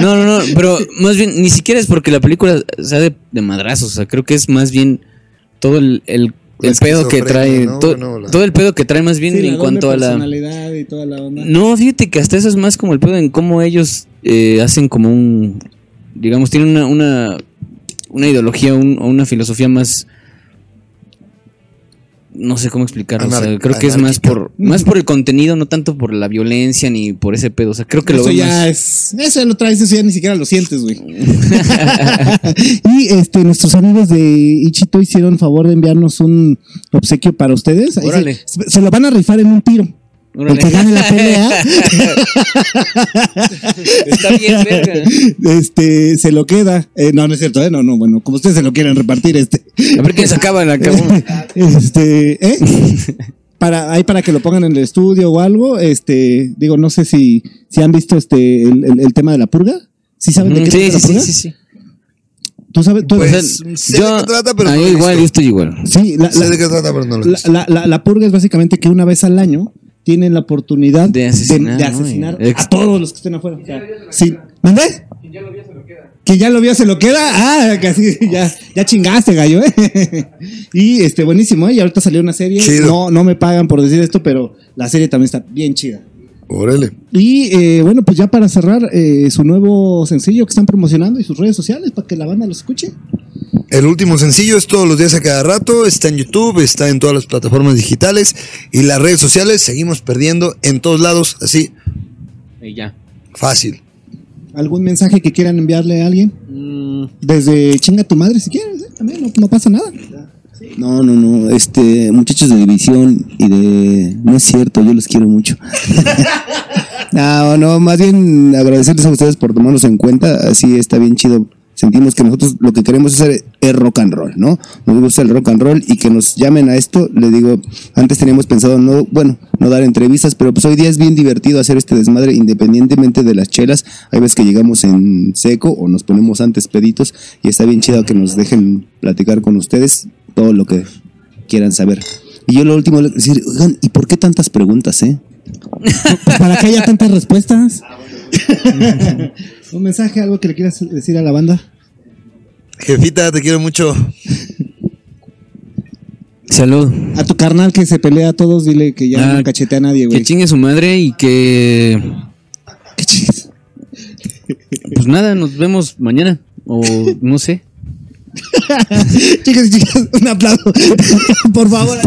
No, no, no. Pero más bien, ni siquiera es porque la película sea de, de madrazos. O sea, creo que es más bien todo el, el, el pedo que trae. esquizofrenia, ¿no? to- Bueno, la- Todo el pedo que trae más bien Sí, en cuanto a la. personalidad y toda la onda. No, fíjate que hasta eso es más como el pedo en cómo ellos eh, hacen como un. Digamos, tienen una, una, una ideología un- o una filosofía más. No sé cómo explicarlo. o sea, creo que es más por, más por el contenido, no tanto por la violencia ni por ese pedo. O sea, creo que lo eso veo ya es. Eso ya lo traes, eso ya ni siquiera lo sientes, güey. y este, nuestros amigos de Ichito hicieron favor de enviarnos un obsequio para ustedes. Ahí Órale. se, se lo van a rifar en un tiro. El que gane la pelea, Está bien, verga. este, se lo queda. Eh, no, no es cierto, ¿eh? No, no, bueno, como ustedes se lo quieren repartir, este. A ver quién se acaba la cabrón. este, ¿eh? Para, ahí para que lo pongan en el estudio o algo, este, digo, no sé si, si han visto este, el, el- el tema de la purga. ¿Sí saben de qué Sí, trata sí, la purga? sí, sí, sí. ¿Tú sabes? tú- Pues, sea, sé de qué trata, pero no yo igual, visto. yo estoy igual. sí, la, Sé la- de qué trata, pero no lo la- la- la purga es básicamente que una vez al año tienen la oportunidad De asesinar, de asesinar a todos los que estén afuera. O sea, sí. ¿Mandé? Que ya lo vio, se lo queda. Ah, casi ya, ya chingaste, gallo, ¿eh? Y este, buenísimo, ¿eh? Y ahorita salió una serie. Chido. No, no me pagan por decir esto, pero la serie también está bien chida. Órale. Y eh, bueno, pues ya para cerrar, eh, su nuevo sencillo que están promocionando y sus redes sociales para que la banda lo escuche. El último sencillo es todos los días a cada rato, está en YouTube, está en todas las plataformas digitales y las redes sociales seguimos perdiendo en todos lados, así, Y ya. fácil. ¿Algún mensaje que quieran enviarle a alguien? Mm, Desde chinga tu madre si quieres, ¿eh? también no, no pasa nada. No, no, no. Este, muchachos de división y de. No es cierto, yo los quiero mucho. no, no, más bien agradecerles a ustedes por tomarnos en cuenta. Así está bien chido. Sentimos que nosotros lo que queremos hacer es rock and roll, ¿no? Nos gusta el rock and roll y que nos llamen a esto. Les digo, antes teníamos pensado no, bueno, no dar entrevistas, pero pues hoy día es bien divertido hacer este desmadre independientemente de las chelas. Hay veces que llegamos en seco o nos ponemos antes peditos y está bien chido que nos dejen platicar con ustedes todo lo que quieran saber. Y yo lo último, decir, oigan, ¿y por qué tantas preguntas, eh? Para que haya tantas respuestas. Un mensaje, algo que le quieras decir a la banda. Jefita, te quiero mucho. salud. A tu carnal que se pelea a todos, dile que ya Ah, no cachetea a nadie, güey. Que chingue su madre y que. Qué chingues. Pues nada, nos vemos mañana. O no sé. Chicas y chicas, un aplauso. Por favor.